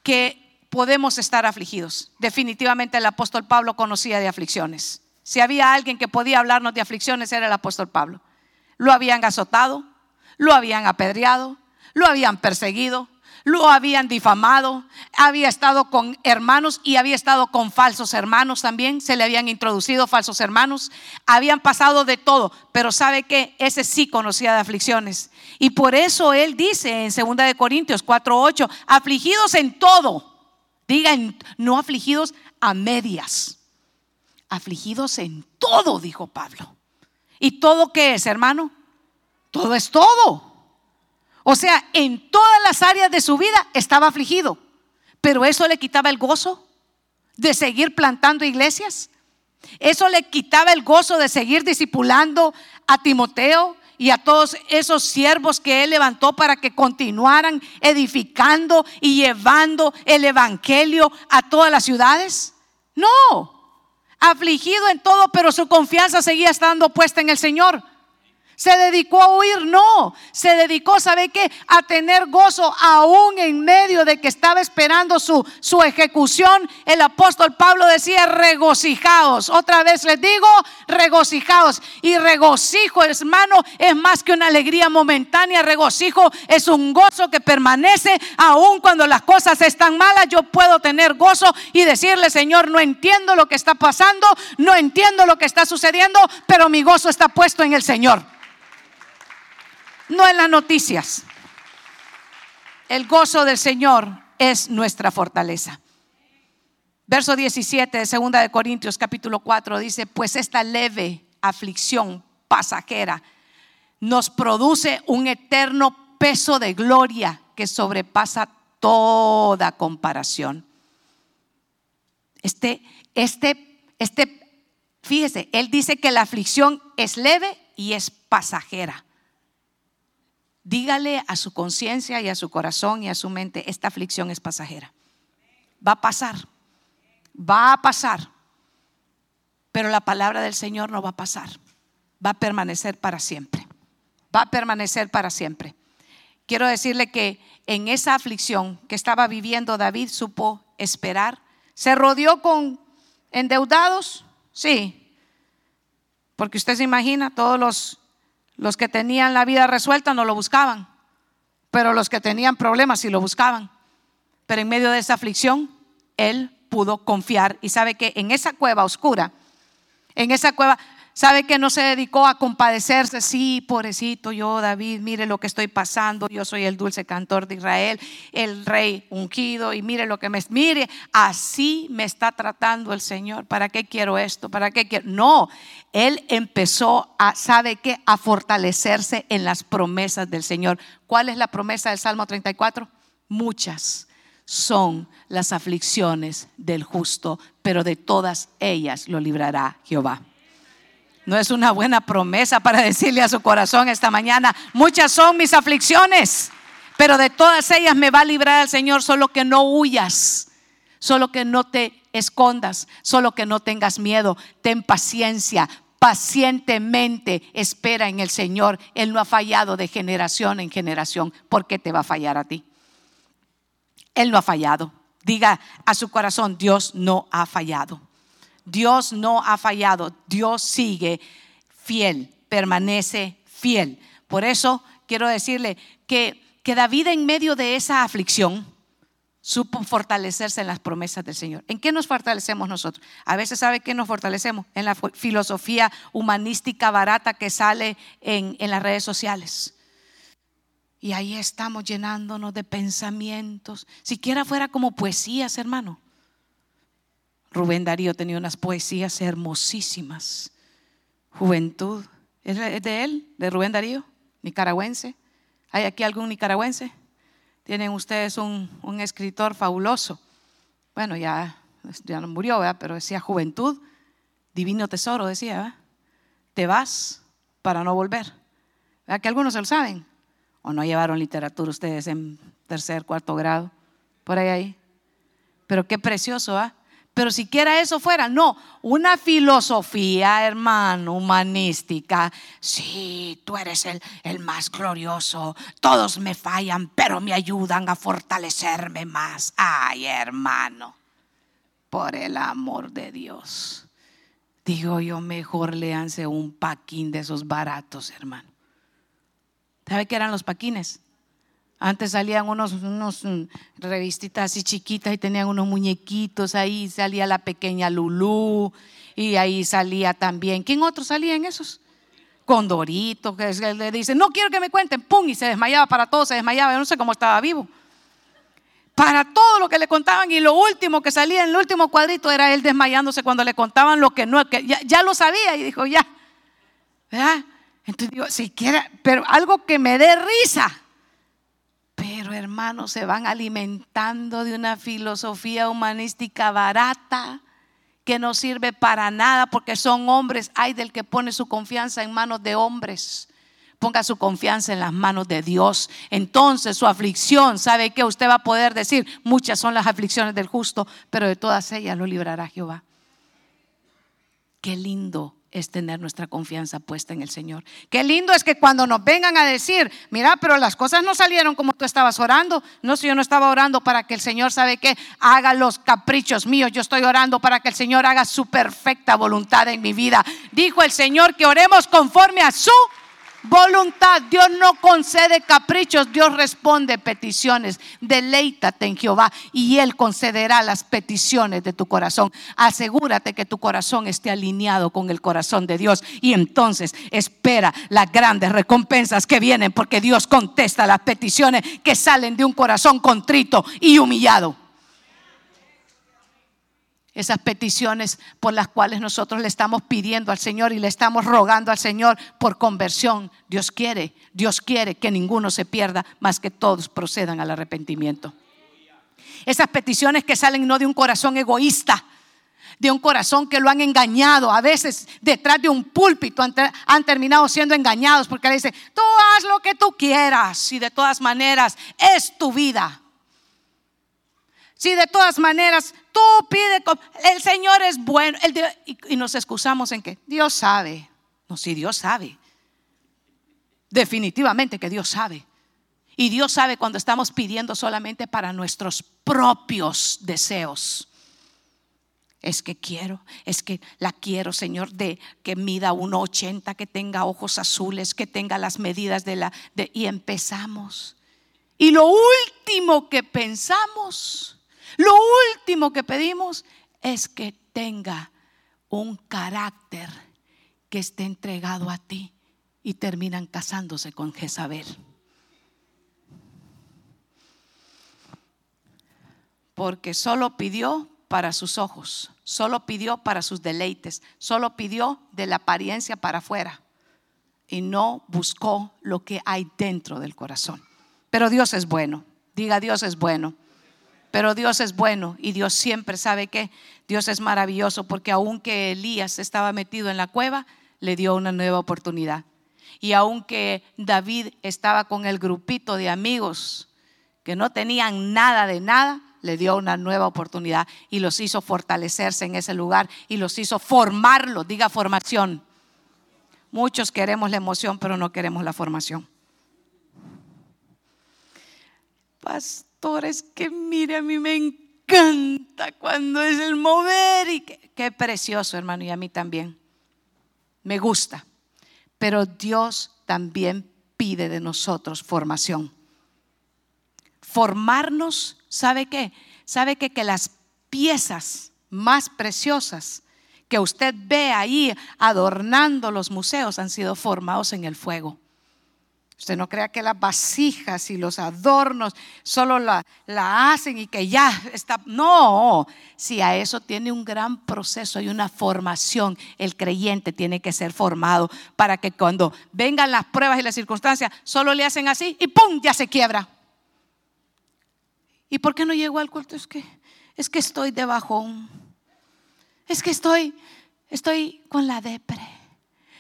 que podemos estar afligidos. Definitivamente el apóstol Pablo conocía de aflicciones. Si había alguien que podía hablarnos de aflicciones, era el apóstol Pablo. Lo habían azotado, lo habían apedreado, lo habían perseguido, lo habían difamado, había estado con hermanos y había estado con falsos hermanos también, se le habían introducido falsos hermanos, habían pasado de todo, pero sabe que ese sí conocía de aflicciones. Y por eso él dice en 2 de Corintios 4:8, afligidos en todo. Digan, no afligidos a medias afligidos en todo, dijo Pablo. ¿Y todo qué es, hermano? Todo es todo. O sea, en todas las áreas de su vida estaba afligido. Pero eso le quitaba el gozo de seguir plantando iglesias. Eso le quitaba el gozo de seguir discipulando a Timoteo y a todos esos siervos que él levantó para que continuaran edificando y llevando el evangelio a todas las ciudades. No, afligido en todo, pero su confianza seguía estando puesta en el Señor. Se dedicó a huir, no. Se dedicó, ¿sabe qué? A tener gozo aún en medio de que estaba esperando su, su ejecución. El apóstol Pablo decía, regocijaos. Otra vez les digo, regocijaos. Y regocijo, hermano, es más que una alegría momentánea. Regocijo es un gozo que permanece aún cuando las cosas están malas. Yo puedo tener gozo y decirle, Señor, no entiendo lo que está pasando, no entiendo lo que está sucediendo, pero mi gozo está puesto en el Señor no en las noticias. El gozo del Señor es nuestra fortaleza. Verso 17 de 2 de Corintios capítulo 4 dice, pues esta leve aflicción pasajera nos produce un eterno peso de gloria que sobrepasa toda comparación. Este, este, este, fíjese, él dice que la aflicción es leve y es pasajera. Dígale a su conciencia y a su corazón y a su mente, esta aflicción es pasajera. Va a pasar, va a pasar. Pero la palabra del Señor no va a pasar, va a permanecer para siempre. Va a permanecer para siempre. Quiero decirle que en esa aflicción que estaba viviendo David supo esperar. ¿Se rodeó con endeudados? Sí. Porque usted se imagina todos los los que tenían la vida resuelta no lo buscaban, pero los que tenían problemas sí lo buscaban. Pero en medio de esa aflicción, él pudo confiar y sabe que en esa cueva oscura, en esa cueva, ¿Sabe que no se dedicó a compadecerse? Sí, pobrecito yo, David, mire lo que estoy pasando. Yo soy el dulce cantor de Israel, el rey ungido, y mire lo que me. Mire, así me está tratando el Señor. ¿Para qué quiero esto? ¿Para qué quiero? No, él empezó a, ¿sabe qué? A fortalecerse en las promesas del Señor. ¿Cuál es la promesa del Salmo 34? Muchas son las aflicciones del justo, pero de todas ellas lo librará Jehová. No es una buena promesa para decirle a su corazón esta mañana, muchas son mis aflicciones, pero de todas ellas me va a librar el Señor, solo que no huyas, solo que no te escondas, solo que no tengas miedo, ten paciencia, pacientemente espera en el Señor. Él no ha fallado de generación en generación. ¿Por qué te va a fallar a ti? Él no ha fallado. Diga a su corazón, Dios no ha fallado. Dios no ha fallado, Dios sigue fiel, permanece fiel. Por eso quiero decirle que, que David en medio de esa aflicción supo fortalecerse en las promesas del Señor. ¿En qué nos fortalecemos nosotros? A veces sabe que nos fortalecemos en la filosofía humanística barata que sale en, en las redes sociales. Y ahí estamos llenándonos de pensamientos. Siquiera fuera como poesías, hermano. Rubén Darío tenía unas poesías hermosísimas. Juventud. ¿Es de él? ¿De Rubén Darío? Nicaragüense. ¿Hay aquí algún nicaragüense? Tienen ustedes un, escritor fabuloso. Bueno, ya, ya no murió, ¿verdad? pero decía juventud, divino tesoro, decía. ¿verdad? Te vas para no volver. ¿Verdad que algunos se lo saben? ¿O no llevaron literatura ustedes en tercer, cuarto grado? Por ahí, ahí. Pero qué precioso, ¿ah? Pero siquiera eso fuera, no, una filosofía, hermano, humanística. Sí, tú eres el, el más glorioso. Todos me fallan, pero me ayudan a fortalecerme más. Ay, hermano, por el amor de Dios. Digo yo, mejor léanse un paquín de esos baratos, hermano. ¿Sabe qué eran los paquines? Antes salían unos, unos mm, revistitas así chiquitas y tenían unos muñequitos ahí, salía la pequeña Lulú y ahí salía también. ¿Quién otro salía en esos? Condorito, que le dice, no quiero que me cuenten, pum, y se desmayaba para todo, se desmayaba, yo no sé cómo estaba vivo. Para todo lo que le contaban y lo último que salía en el último cuadrito era él desmayándose cuando le contaban lo que no, ya, ya lo sabía y dijo, ya, ¿verdad? Entonces digo, siquiera, pero algo que me dé risa hermanos, se van alimentando de una filosofía humanística barata que no sirve para nada porque son hombres. Hay del que pone su confianza en manos de hombres. Ponga su confianza en las manos de Dios. Entonces su aflicción, ¿sabe que Usted va a poder decir, muchas son las aflicciones del justo, pero de todas ellas lo librará Jehová. Qué lindo es tener nuestra confianza puesta en el Señor. Qué lindo es que cuando nos vengan a decir, mira, pero las cosas no salieron como tú estabas orando. No, si yo no estaba orando para que el Señor, ¿sabe qué? Haga los caprichos míos. Yo estoy orando para que el Señor haga su perfecta voluntad en mi vida. Dijo el Señor que oremos conforme a su voluntad. Dios no concede caprichos, Dios responde peticiones. Deleítate en Jehová y Él concederá las peticiones de tu corazón. Asegúrate que tu corazón esté alineado con el corazón de Dios y entonces espera las grandes recompensas que vienen porque Dios contesta las peticiones que salen de un corazón contrito y humillado esas peticiones por las cuales nosotros le estamos pidiendo al Señor y le estamos rogando al Señor por conversión. Dios quiere, Dios quiere que ninguno se pierda, más que todos procedan al arrepentimiento. Esas peticiones que salen no de un corazón egoísta, de un corazón que lo han engañado. A veces detrás de un púlpito han, terminado siendo engañados porque le dice, tú haz lo que tú quieras y de todas maneras es tu vida. Si de todas maneras tú pides, el Señor es bueno. y, nos excusamos en que Dios sabe. No, si Dios sabe. Definitivamente que Dios sabe. Y Dios sabe cuando estamos pidiendo solamente para nuestros propios deseos. Es que quiero, es que la quiero, Señor, de que mida 1,80, que tenga ojos azules, que tenga las medidas de la. Y empezamos. Y lo último que pensamos lo último que pedimos es que tenga un carácter que esté entregado a ti y terminan casándose con Jezabel. Porque solo pidió para sus ojos, solo pidió para sus deleites, solo pidió de la apariencia para afuera y no buscó lo que hay dentro del corazón. Pero Dios es bueno, diga Dios es bueno. Pero Dios es bueno y Dios siempre sabe que Dios es maravilloso porque aunque Elías estaba metido en la cueva, le dio una nueva oportunidad. Y aunque David estaba con el grupito de amigos que no tenían nada de nada, le dio una nueva oportunidad y los hizo fortalecerse en ese lugar y los hizo formarlo, diga formación. Muchos queremos la emoción, pero no queremos la formación es que mire, a mí me encanta cuando es el mover y qué, precioso, hermano, y a mí también. Me gusta. Pero Dios también pide de nosotros formación. Formarnos, ¿sabe qué? ¿Sabe qué? Que las piezas más preciosas que usted ve ahí adornando los museos han sido formados en el fuego. Usted no crea que las vasijas y los adornos solo la, la, hacen y que ya está. No, si a eso tiene un gran proceso y una formación, el creyente tiene que ser formado para que cuando vengan las pruebas y las circunstancias, solo le hacen así y ¡pum! ya se quiebra. ¿Y por qué no llegó al culto? Es que, es que estoy de bajón. Es que estoy, estoy con la depre.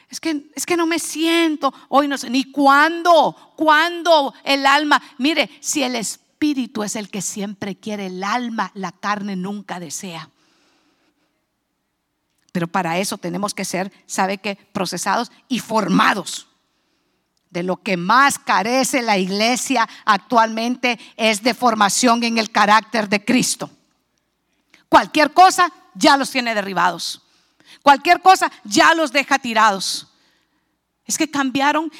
Es que, es que no me siento, hoy no sé, ni cuándo, cuándo el alma. Mire, si el espíritu es el que siempre quiere el alma, la carne nunca desea. Pero para eso tenemos que ser, ¿sabe qué? Procesados y formados. De lo que más carece la iglesia actualmente es de formación en el carácter de Cristo. Cualquier cosa ya los tiene derribados. Cualquier cosa ya los deja tirados. Es que cambiaron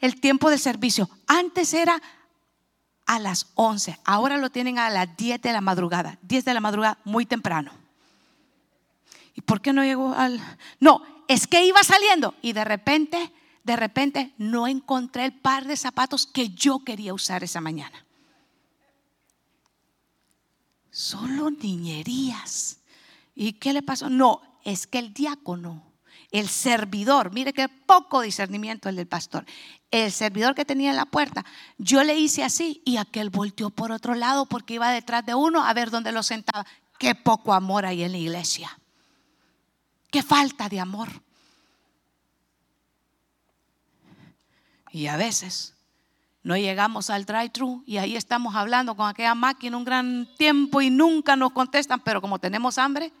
el tiempo de servicio. Antes era a las 11, ahora lo tienen a las 10 de la madrugada. 10 de la madrugada, muy temprano. ¿Y por qué no llegó al.? No, es que iba saliendo y de repente, de repente no encontré el par de zapatos que yo quería usar esa mañana. Solo niñerías. ¿Y qué le pasó? No, es que el diácono, el servidor, mire qué poco discernimiento el del pastor, el servidor que tenía en la puerta, yo le hice así y aquel volteó por otro lado porque iba detrás de uno a ver dónde lo sentaba. Qué poco amor hay en la iglesia. Qué falta de amor. Y a veces no llegamos al drive-thru y ahí estamos hablando con aquella máquina un gran tiempo y nunca nos contestan, pero como tenemos hambre,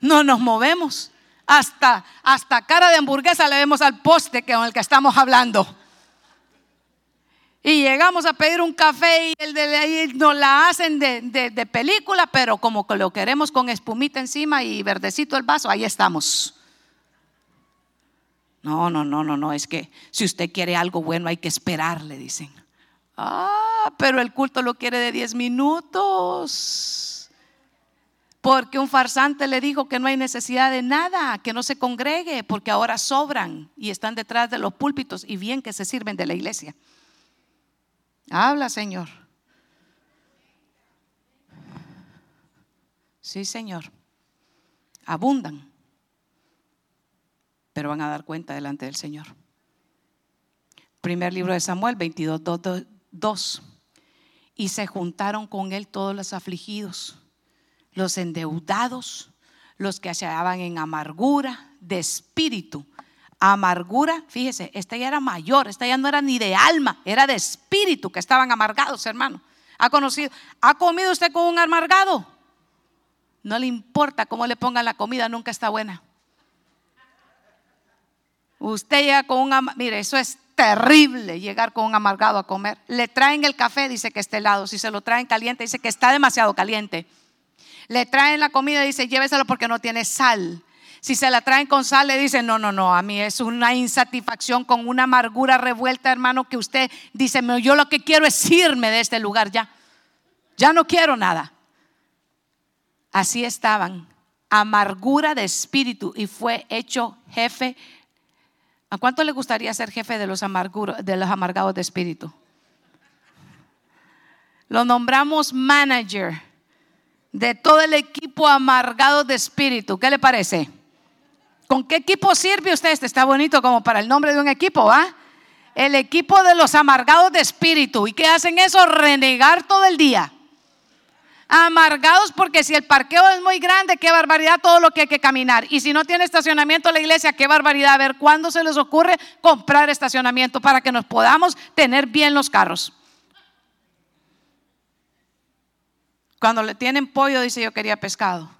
no nos movemos. Hasta, hasta cara de hamburguesa le vemos al poste con el que estamos hablando. Y llegamos a pedir un café y el de ahí nos la hacen de, de, película, pero como lo queremos con espumita encima y verdecito el vaso, ahí estamos. No, no, no, no, no, es que si usted quiere algo bueno hay que esperar, le dicen. Ah, pero el culto lo quiere de 10 minutos. Porque un farsante le dijo que no hay necesidad de nada, que no se congregue, porque ahora sobran y están detrás de los púlpitos y bien que se sirven de la iglesia. Habla, Señor. Sí, Señor. Abundan, pero van a dar cuenta delante del Señor. Primer libro de Samuel 22, 2. Y se juntaron con él todos los afligidos los endeudados, los que se hallaban en amargura de espíritu. Amargura, fíjese, esta ya era mayor, esta ya no era ni de alma, era de espíritu, que estaban amargados, hermano. ¿Ha conocido? ¿Ha comido usted con un amargado? No le importa cómo le pongan la comida, nunca está buena. Usted llega con un mire, eso es terrible llegar con un amargado a comer. Le traen el café, dice que está helado. Si se lo traen caliente, dice que está demasiado caliente. Le traen la comida y dice, lléveselo porque no tiene sal. Si se la traen con sal, le dicen, no, no, no, a mí es una insatisfacción con una amargura revuelta, hermano, que usted dice, yo lo que quiero es irme de este lugar ya. Ya no quiero nada. Así estaban, amargura de espíritu y fue hecho jefe. ¿A cuánto le gustaría ser jefe de los, de los amargados de espíritu? Lo nombramos manager de todo el equipo amargado de espíritu. ¿Qué le parece? ¿Con qué equipo sirve usted? Este está bonito como para el nombre de un equipo, ¿va? El equipo de los amargados de espíritu. ¿Y qué hacen eso? Renegar todo el día. Amargados porque si el parqueo es muy grande, qué barbaridad todo lo que hay que caminar. Y si no tiene estacionamiento la iglesia, qué barbaridad. A ver, ¿cuándo se les ocurre comprar estacionamiento para que nos podamos tener bien los carros? Cuando le tienen pollo, dice yo quería pescado.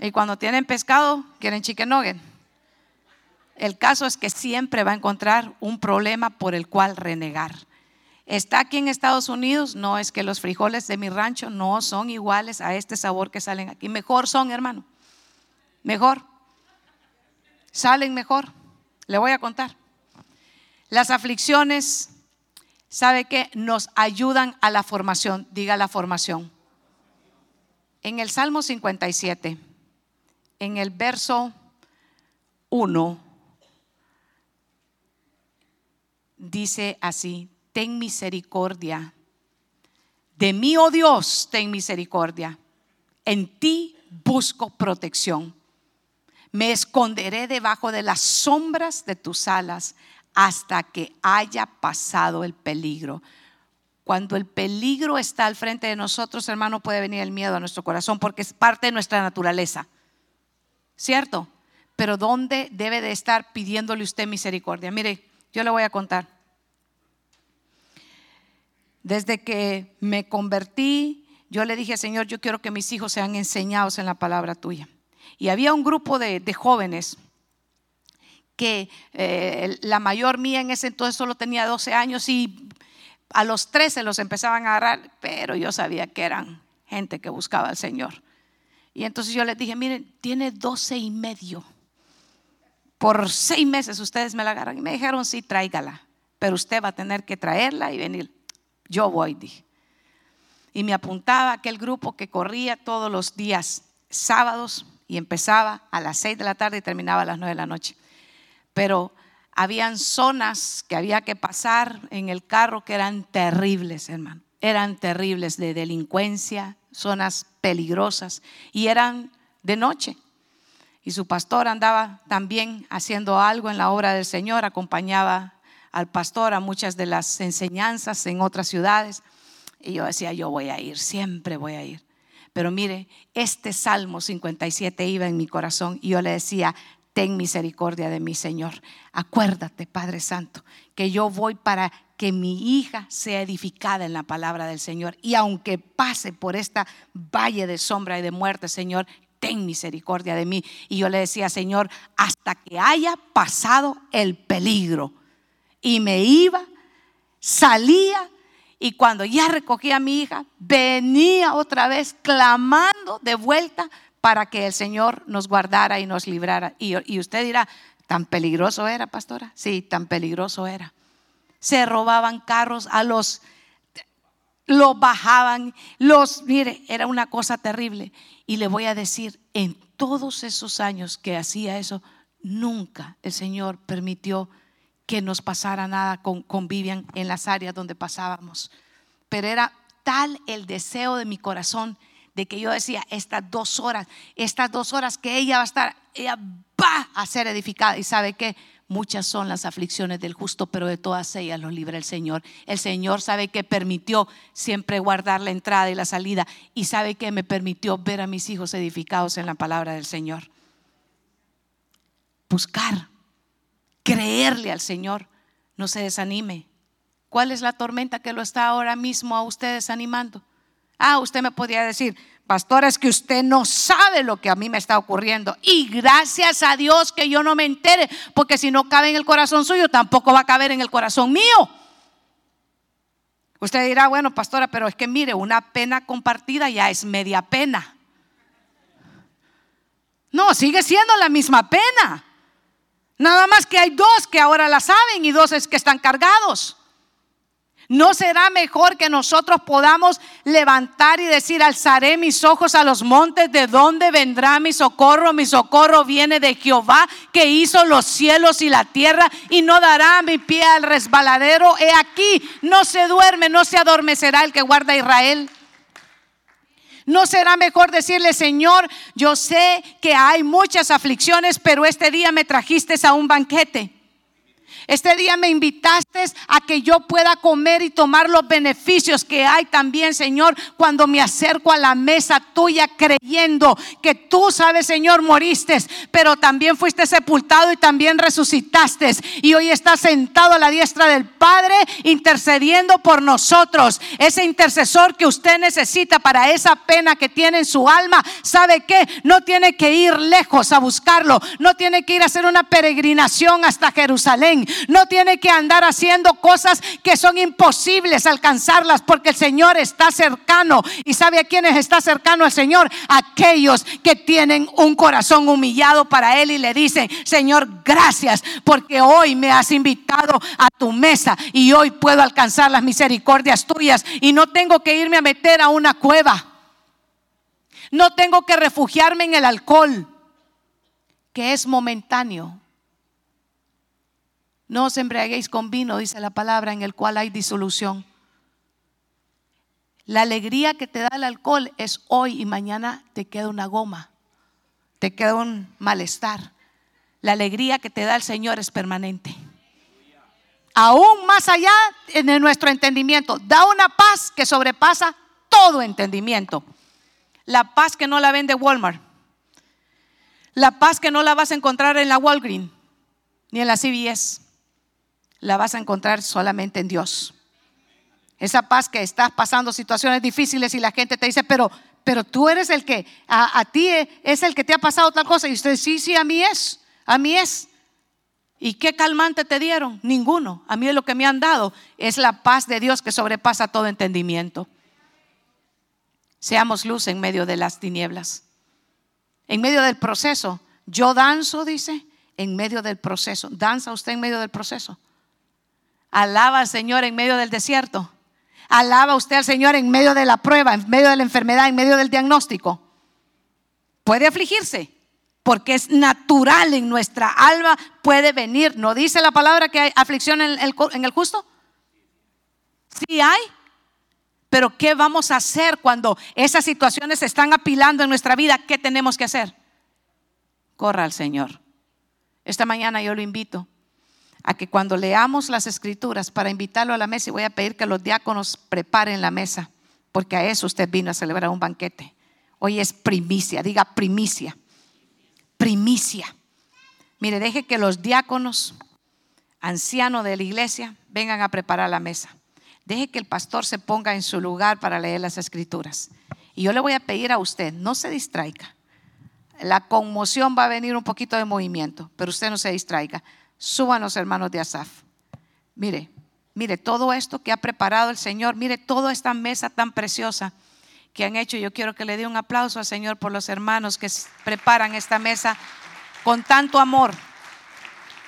Y cuando tienen pescado, quieren chicken nugget. El caso es que siempre va a encontrar un problema por el cual renegar. Está aquí en Estados Unidos, no es que los frijoles de mi rancho no son iguales a este sabor que salen aquí. Mejor son, hermano. Mejor. Salen mejor. Le voy a contar. Las aflicciones ¿sabe qué? Nos ayudan a la formación. Diga la formación. En el Salmo 57, en el verso 1, dice así, ten misericordia. De mí, oh Dios, ten misericordia. En ti busco protección. Me esconderé debajo de las sombras de tus alas hasta que haya pasado el peligro. Cuando el peligro está al frente de nosotros, hermano, puede venir el miedo a nuestro corazón porque es parte de nuestra naturaleza. ¿Cierto? Pero ¿dónde debe de estar pidiéndole usted misericordia? Mire, yo le voy a contar. Desde que me convertí, yo le dije, Señor, yo quiero que mis hijos sean enseñados en la palabra tuya. Y había un grupo de, jóvenes que eh, la mayor mía en ese entonces solo tenía 12 años y a los 13 los empezaban a agarrar, pero yo sabía que eran gente que buscaba al Señor. Y entonces yo les dije, miren, tiene 12 y medio. Por seis meses ustedes me la agarran. Y me dijeron, sí, tráigala. Pero usted va a tener que traerla y venir. Yo voy, dije. Y me apuntaba aquel grupo que corría todos los días sábados y empezaba a las seis de la tarde y terminaba a las nueve de la noche. Pero habían zonas que había que pasar en el carro que eran terribles, hermano. Eran terribles de delincuencia, zonas peligrosas y eran de noche. Y su pastor andaba también haciendo algo en la obra del Señor, acompañaba al pastor a muchas de las enseñanzas en otras ciudades. Y yo decía, yo voy a ir, siempre voy a ir. Pero mire, este Salmo 57 iba en mi corazón y yo le decía, ten misericordia de mí, Señor. Acuérdate, Padre Santo, que yo voy para que mi hija sea edificada en la palabra del Señor. Y aunque pase por esta valle de sombra y de muerte, Señor, ten misericordia de mí. Y yo le decía, Señor, hasta que haya pasado el peligro. Y me iba, salía, y cuando ya recogía a mi hija, venía otra vez clamando de vuelta para que el Señor nos guardara y nos librara. Y, usted dirá, ¿tan peligroso era, pastora? Sí, tan peligroso era. Se robaban carros a los, los bajaban, los, mire, era una cosa terrible. Y le voy a decir, en todos esos años que hacía eso, nunca el Señor permitió que nos pasara nada con, con Vivian en las áreas donde pasábamos. Pero era tal el deseo de mi corazón de que yo decía, estas dos horas, estas dos horas que ella va a estar, ella va a ser edificada. Y sabe que muchas son las aflicciones del justo, pero de todas ellas los libra el Señor. El Señor sabe que permitió siempre guardar la entrada y la salida y sabe que me permitió ver a mis hijos edificados en la palabra del Señor. Buscar, creerle al Señor, no se desanime. ¿Cuál es la tormenta que lo está ahora mismo a ustedes animando? Ah, usted me podría decir, pastor, es que usted no sabe lo que a mí me está ocurriendo. Y gracias a Dios que yo no me entere, porque si no cabe en el corazón suyo, tampoco va a caber en el corazón mío. Usted dirá, bueno, pastora, pero es que mire, una pena compartida ya es media pena. No, sigue siendo la misma pena. Nada más que hay dos que ahora la saben y dos es que están cargados. ¿No será mejor que nosotros podamos levantar y decir, alzaré mis ojos a los montes, ¿de dónde vendrá mi socorro? Mi socorro viene de Jehová, que hizo los cielos y la tierra, y no dará mi pie al resbaladero. He aquí, no se duerme, no se adormecerá el que guarda a Israel. ¿No será mejor decirle, Señor, yo sé que hay muchas aflicciones, pero este día me trajiste a un banquete? Este día me invitaste a que yo pueda comer y tomar los beneficios que hay también, Señor, cuando me acerco a la mesa tuya creyendo que tú sabes, Señor, moriste, pero también fuiste sepultado y también resucitaste. Y hoy estás sentado a la diestra del Padre intercediendo por nosotros. Ese intercesor que usted necesita para esa pena que tiene en su alma, ¿sabe qué? No tiene que ir lejos a buscarlo, no tiene que ir a hacer una peregrinación hasta Jerusalén no tiene que andar haciendo cosas que son imposibles alcanzarlas porque el Señor está cercano. ¿Y sabe a quiénes está cercano el Señor? Aquellos que tienen un corazón humillado para Él y le dicen, Señor, gracias porque hoy me has invitado a tu mesa y hoy puedo alcanzar las misericordias tuyas y no tengo que irme a meter a una cueva. No tengo que refugiarme en el alcohol, que es momentáneo No os embriaguéis con vino, dice la palabra, en el cual hay disolución. La alegría que te da el alcohol es hoy y mañana te queda una goma, te queda un malestar. La alegría que te da el Señor es permanente. Aún más allá de nuestro entendimiento, da una paz que sobrepasa todo entendimiento. La paz que no la vende Walmart. La paz que no la vas a encontrar en la Walgreens ni en la CBS. La vas a encontrar solamente en Dios. Esa paz que estás pasando situaciones difíciles y la gente te dice, pero, pero tú eres el que, a, ti es el que te ha pasado tal cosa. Y usted, sí, sí, a mí es, a mí es. ¿Y qué calmante te dieron? Ninguno. A mí lo que me han dado es la paz de Dios que sobrepasa todo entendimiento. Seamos luz en medio de las tinieblas. En medio del proceso. Yo danzo, dice, en medio del proceso. ¿Danza usted en medio del proceso? Alaba al Señor en medio del desierto. Alaba usted al Señor en medio de la prueba, en medio de la enfermedad, en medio del diagnóstico. Puede afligirse, porque es natural en nuestra alma, puede venir. ¿No dice la palabra que hay aflicción en el, en el justo? Sí hay. Pero ¿qué vamos a hacer cuando esas situaciones se están apilando en nuestra vida? ¿Qué tenemos que hacer? Corra al Señor. Esta mañana yo lo invito a que cuando leamos las escrituras para invitarlo a la mesa y voy a pedir que los diáconos preparen la mesa, porque a eso usted vino a celebrar un banquete. Hoy es primicia, diga primicia, primicia. Mire, deje que los diáconos, ancianos de la iglesia, vengan a preparar la mesa. Deje que el pastor se ponga en su lugar para leer las escrituras. Y yo le voy a pedir a usted, no se distraiga. La conmoción va a venir un poquito de movimiento, pero usted no se distraiga Súbanos, hermanos de Asaf. Mire, mire todo esto que ha preparado el Señor, mire toda esta mesa tan preciosa que han hecho. Yo quiero que le dé un aplauso al Señor por los hermanos que preparan esta mesa con tanto amor.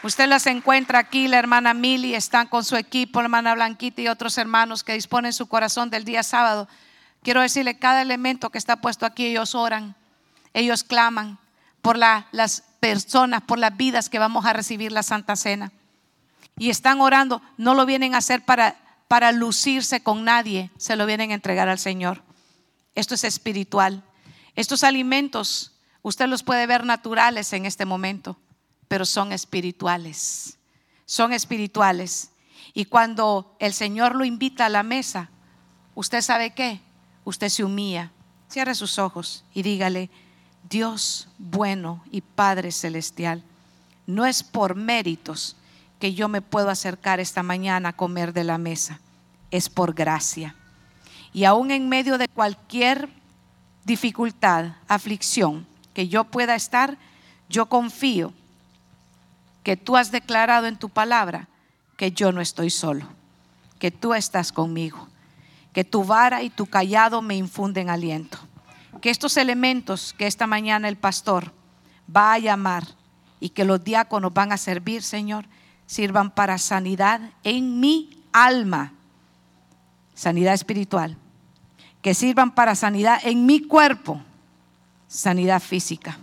Usted las encuentra aquí, la hermana Mili, están con su equipo, la hermana Blanquita y otros hermanos que disponen su corazón del día sábado. Quiero decirle, cada elemento que está puesto aquí, ellos oran, ellos claman por las personas, por las vidas que vamos a recibir la Santa Cena. Y están orando, no lo vienen a hacer para, para lucirse con nadie, se lo vienen a entregar al Señor. Esto es espiritual. Estos alimentos, usted los puede ver naturales en este momento, pero son espirituales. Son espirituales. Y cuando el Señor lo invita a la mesa, usted sabe qué? Usted se humilla. Cierre sus ojos y dígale, Dios bueno y Padre celestial, no es por méritos que yo me puedo acercar esta mañana a comer de la mesa, es por gracia. Y aún en medio de cualquier dificultad, aflicción que yo pueda estar, yo confío que tú has declarado en tu palabra que yo no estoy solo, que tú estás conmigo, que tu vara y tu callado me infunden aliento que estos elementos que esta mañana el pastor va a llamar y que los diáconos van a servir, Señor, sirvan para sanidad en mi alma, sanidad espiritual, que sirvan para sanidad en mi cuerpo, sanidad física.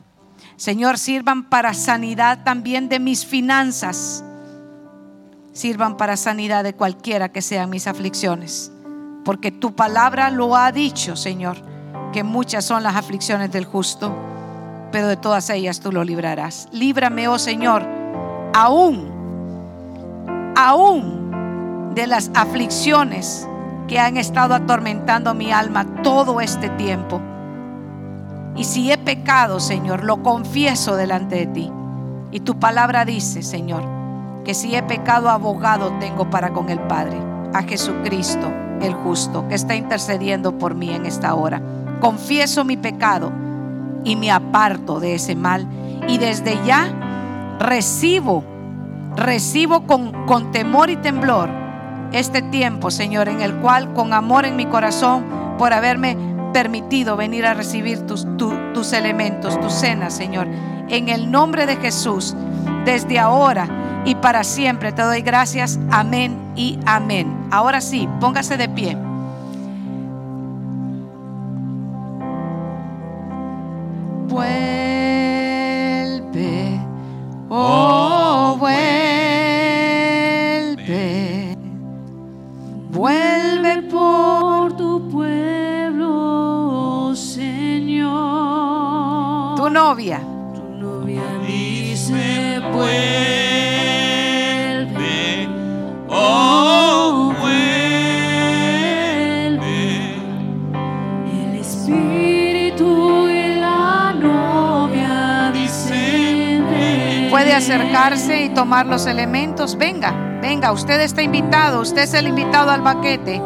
Señor, sirvan para sanidad también de mis finanzas, sirvan para sanidad de cualquiera que sean mis aflicciones, porque tu palabra lo ha dicho, Señor que muchas son las aflicciones del justo, pero de todas ellas tú lo librarás. Líbrame, oh Señor, aún, aún de las aflicciones que han estado atormentando mi alma todo este tiempo. Y si he pecado, Señor, lo confieso delante de ti. Y tu palabra dice, Señor, que si he pecado, abogado tengo para con el Padre, a Jesucristo el justo, que está intercediendo por mí en esta hora confieso mi pecado y me aparto de ese mal. Y desde ya recibo, recibo con, con temor y temblor este tiempo, Señor, en el cual con amor en mi corazón, por haberme permitido venir a recibir tus, tus elementos, tu cena, Señor. En el nombre de Jesús, desde ahora y para siempre te doy gracias. Amén y amén. Ahora sí, póngase de pie. Vuelve, tomar los elementos. Venga, venga, usted está invitado. Usted es el invitado al banquete.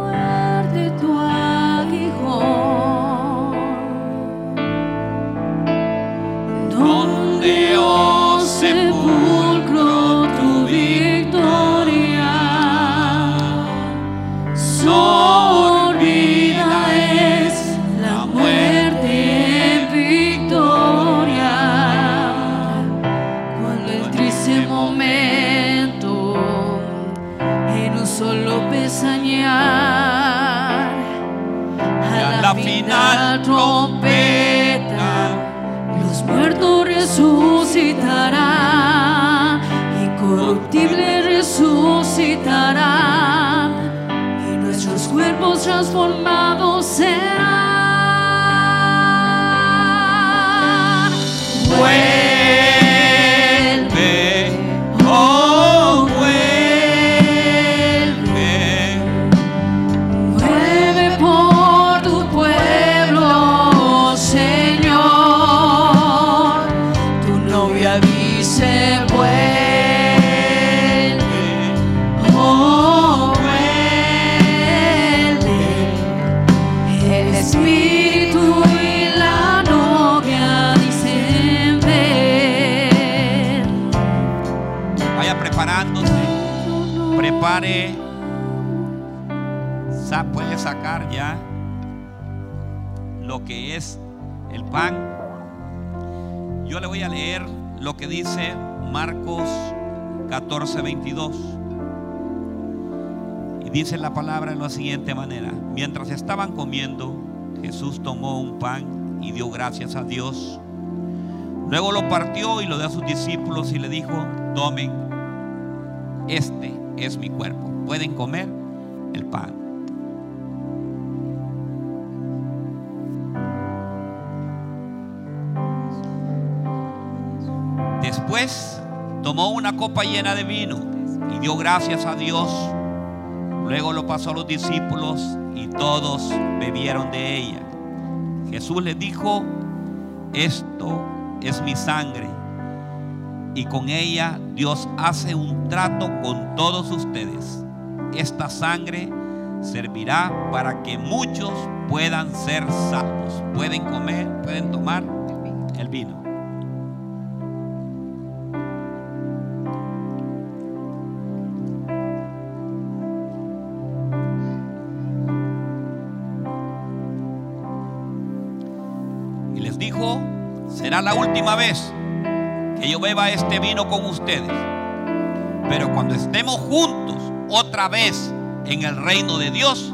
Prepare. Puede sacar ya lo que es el pan. Yo le voy a leer lo que dice Marcos 14, 22. Dice la palabra de la siguiente manera. Mientras estaban comiendo, Jesús tomó un pan y dio gracias a Dios. Luego lo partió y lo dio a sus discípulos y le dijo, tomen, este es mi cuerpo. Pueden comer el pan. Después tomó una copa llena de vino y dio gracias a Dios. Luego lo pasó a los discípulos y todos bebieron de ella. Jesús les dijo, esto es mi sangre. Y con ella Dios hace un trato con todos ustedes. Esta sangre servirá para que muchos puedan ser salvos. Pueden comer, pueden tomar el vino. Será la última vez que yo beba este vino con ustedes. Pero cuando estemos juntos otra vez en el reino de Dios,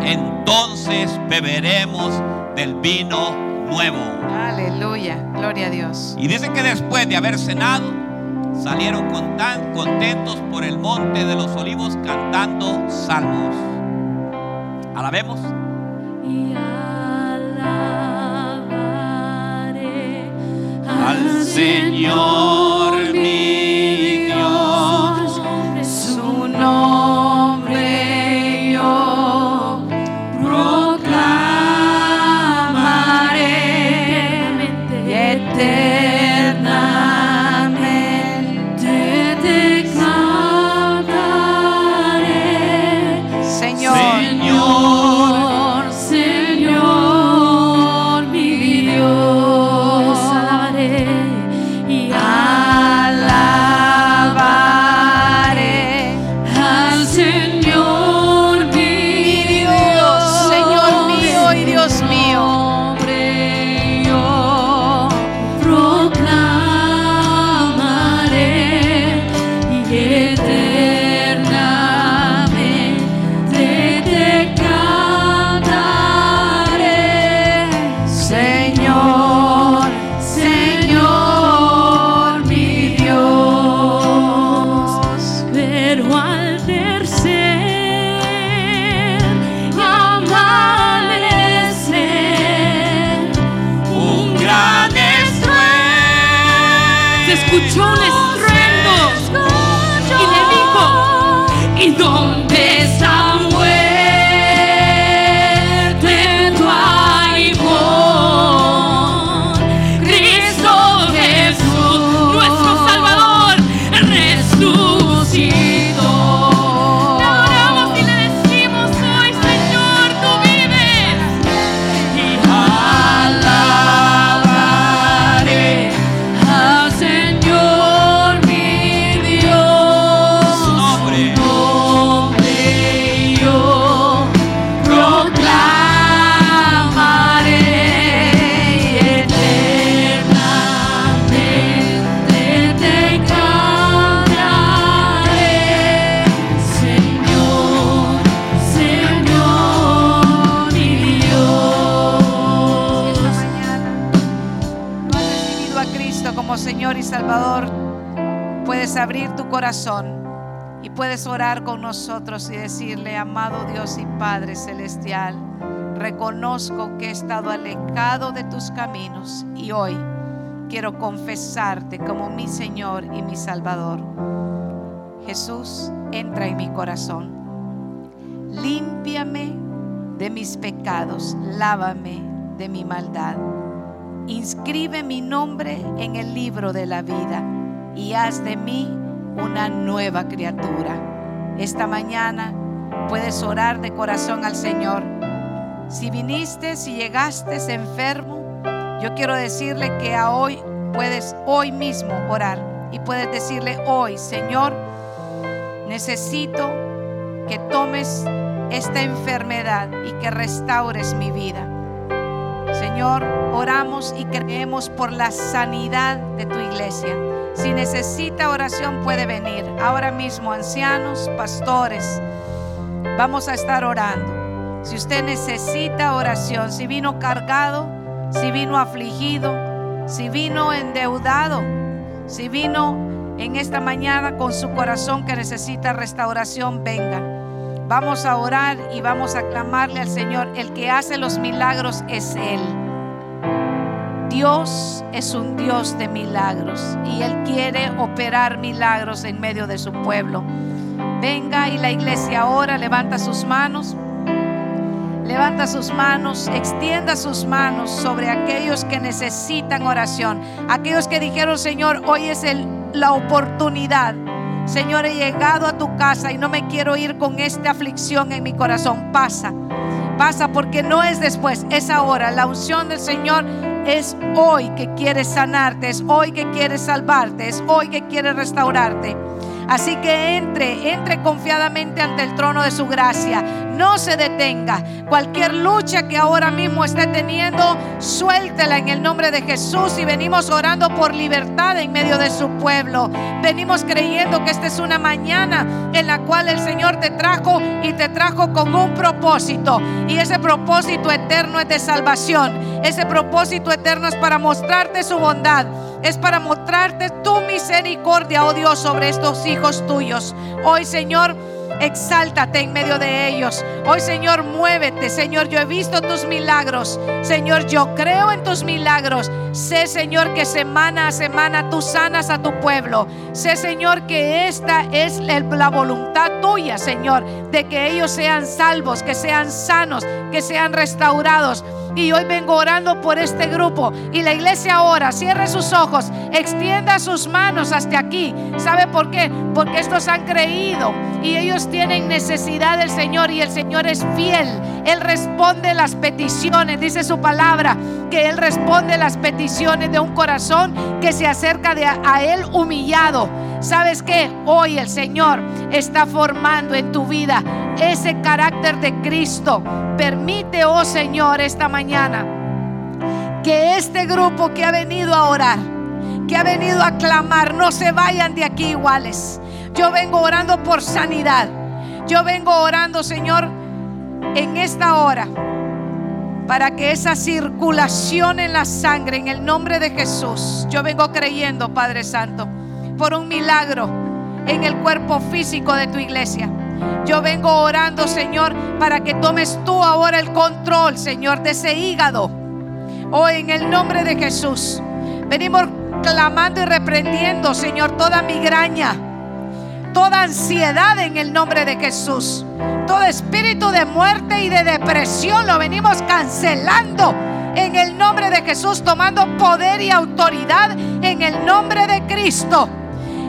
entonces beberemos del vino nuevo. Aleluya, gloria a Dios. Y dice que después de haber cenado, salieron con tan contentos por el monte de los olivos cantando salmos. Alabemos. y Al Señor recibido a Cristo como Señor y Salvador, puedes abrir tu corazón y puedes orar con nosotros y decirle, amado Dios y Padre Celestial, reconozco que he estado alejado de tus caminos y hoy quiero confesarte como mi Señor y mi Salvador. Jesús, entra en mi corazón. Límpiame de mis pecados, lávame de mi maldad. Inscribe mi nombre en el libro de la vida y haz de mí una nueva criatura. Esta mañana puedes orar de corazón al Señor. Si viniste, si llegaste enfermo, yo quiero decirle que a hoy puedes hoy mismo orar y puedes decirle hoy, Señor, necesito que tomes esta enfermedad y que restaures mi vida. Señor, oramos y creemos por la sanidad de tu iglesia. Si necesita oración puede venir. Ahora mismo, ancianos, pastores, vamos a estar orando. Si usted necesita oración, si vino cargado, si vino afligido, si vino endeudado, si vino en esta mañana con su corazón que necesita restauración, venga. Vamos a orar y vamos a clamarle al Señor. El que hace los milagros es Él. Dios es un Dios de milagros y Él quiere operar milagros en medio de su pueblo. Venga y la iglesia ahora levanta sus manos. Levanta sus manos, extienda sus manos sobre aquellos que necesitan oración. Aquellos que dijeron, Señor, hoy es la oportunidad. Señor, he llegado a tu casa y no me quiero ir con esta aflicción en mi corazón. Pasa, pasa porque no es después, es ahora. La unción del Señor es hoy que quiere sanarte, es hoy que quiere salvarte, es hoy que quiere restaurarte. Así que entre, entre confiadamente ante el trono de su gracia. No se detenga. Cualquier lucha que ahora mismo esté teniendo, suéltela en el nombre de Jesús. Y venimos orando por libertad en medio de su pueblo. Venimos creyendo que esta es una mañana en la cual el Señor te trajo y te trajo con un propósito. Y ese propósito eterno es de salvación. Ese propósito eterno es para mostrarte su bondad es para mostrarte tu misericordia, oh Dios, sobre estos hijos tuyos. Hoy, Señor, exáltate en medio de ellos. Hoy, Señor, muévete. Señor, yo he visto tus milagros. Señor, yo creo en tus milagros. Sé, Señor, que semana a semana tú sanas a tu pueblo. Sé, Señor, que esta es la voluntad tuya, Señor, de que ellos sean salvos, que sean sanos, que sean restaurados. Y hoy vengo orando por este grupo. Y la iglesia ora, cierre sus ojos, extienda sus manos hasta aquí. ¿Sabe por qué? Porque estos han creído y ellos tienen necesidad del Señor y el Señor es fiel. Él responde las peticiones, dice su palabra, que Él responde las peticiones de un corazón que se acerca a, Él humillado. ¿Sabes qué? Hoy el Señor está formando en tu vida ese carácter de Cristo. Permite, oh Señor, esta que este grupo que ha venido a orar, que ha venido a clamar, no se vayan de aquí iguales. Yo vengo orando por sanidad. Yo vengo orando, Señor, en esta hora para que esa circulación en la sangre, en el nombre de Jesús, yo vengo creyendo, Padre Santo, por un milagro en el cuerpo físico de tu iglesia. Yo vengo orando, Señor, para que tomes tú ahora el control, Señor, de ese hígado. Hoy en el nombre de Jesús. Venimos clamando y reprendiendo, Señor, toda migraña, toda ansiedad en el nombre de Jesús. Todo espíritu de muerte y de depresión lo venimos cancelando en el nombre de Jesús, tomando poder y autoridad en el nombre de Cristo.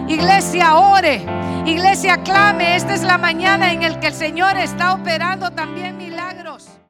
Iglesia, ore. Iglesia, clame. Esta es la mañana en el que el Señor está operando también milagros.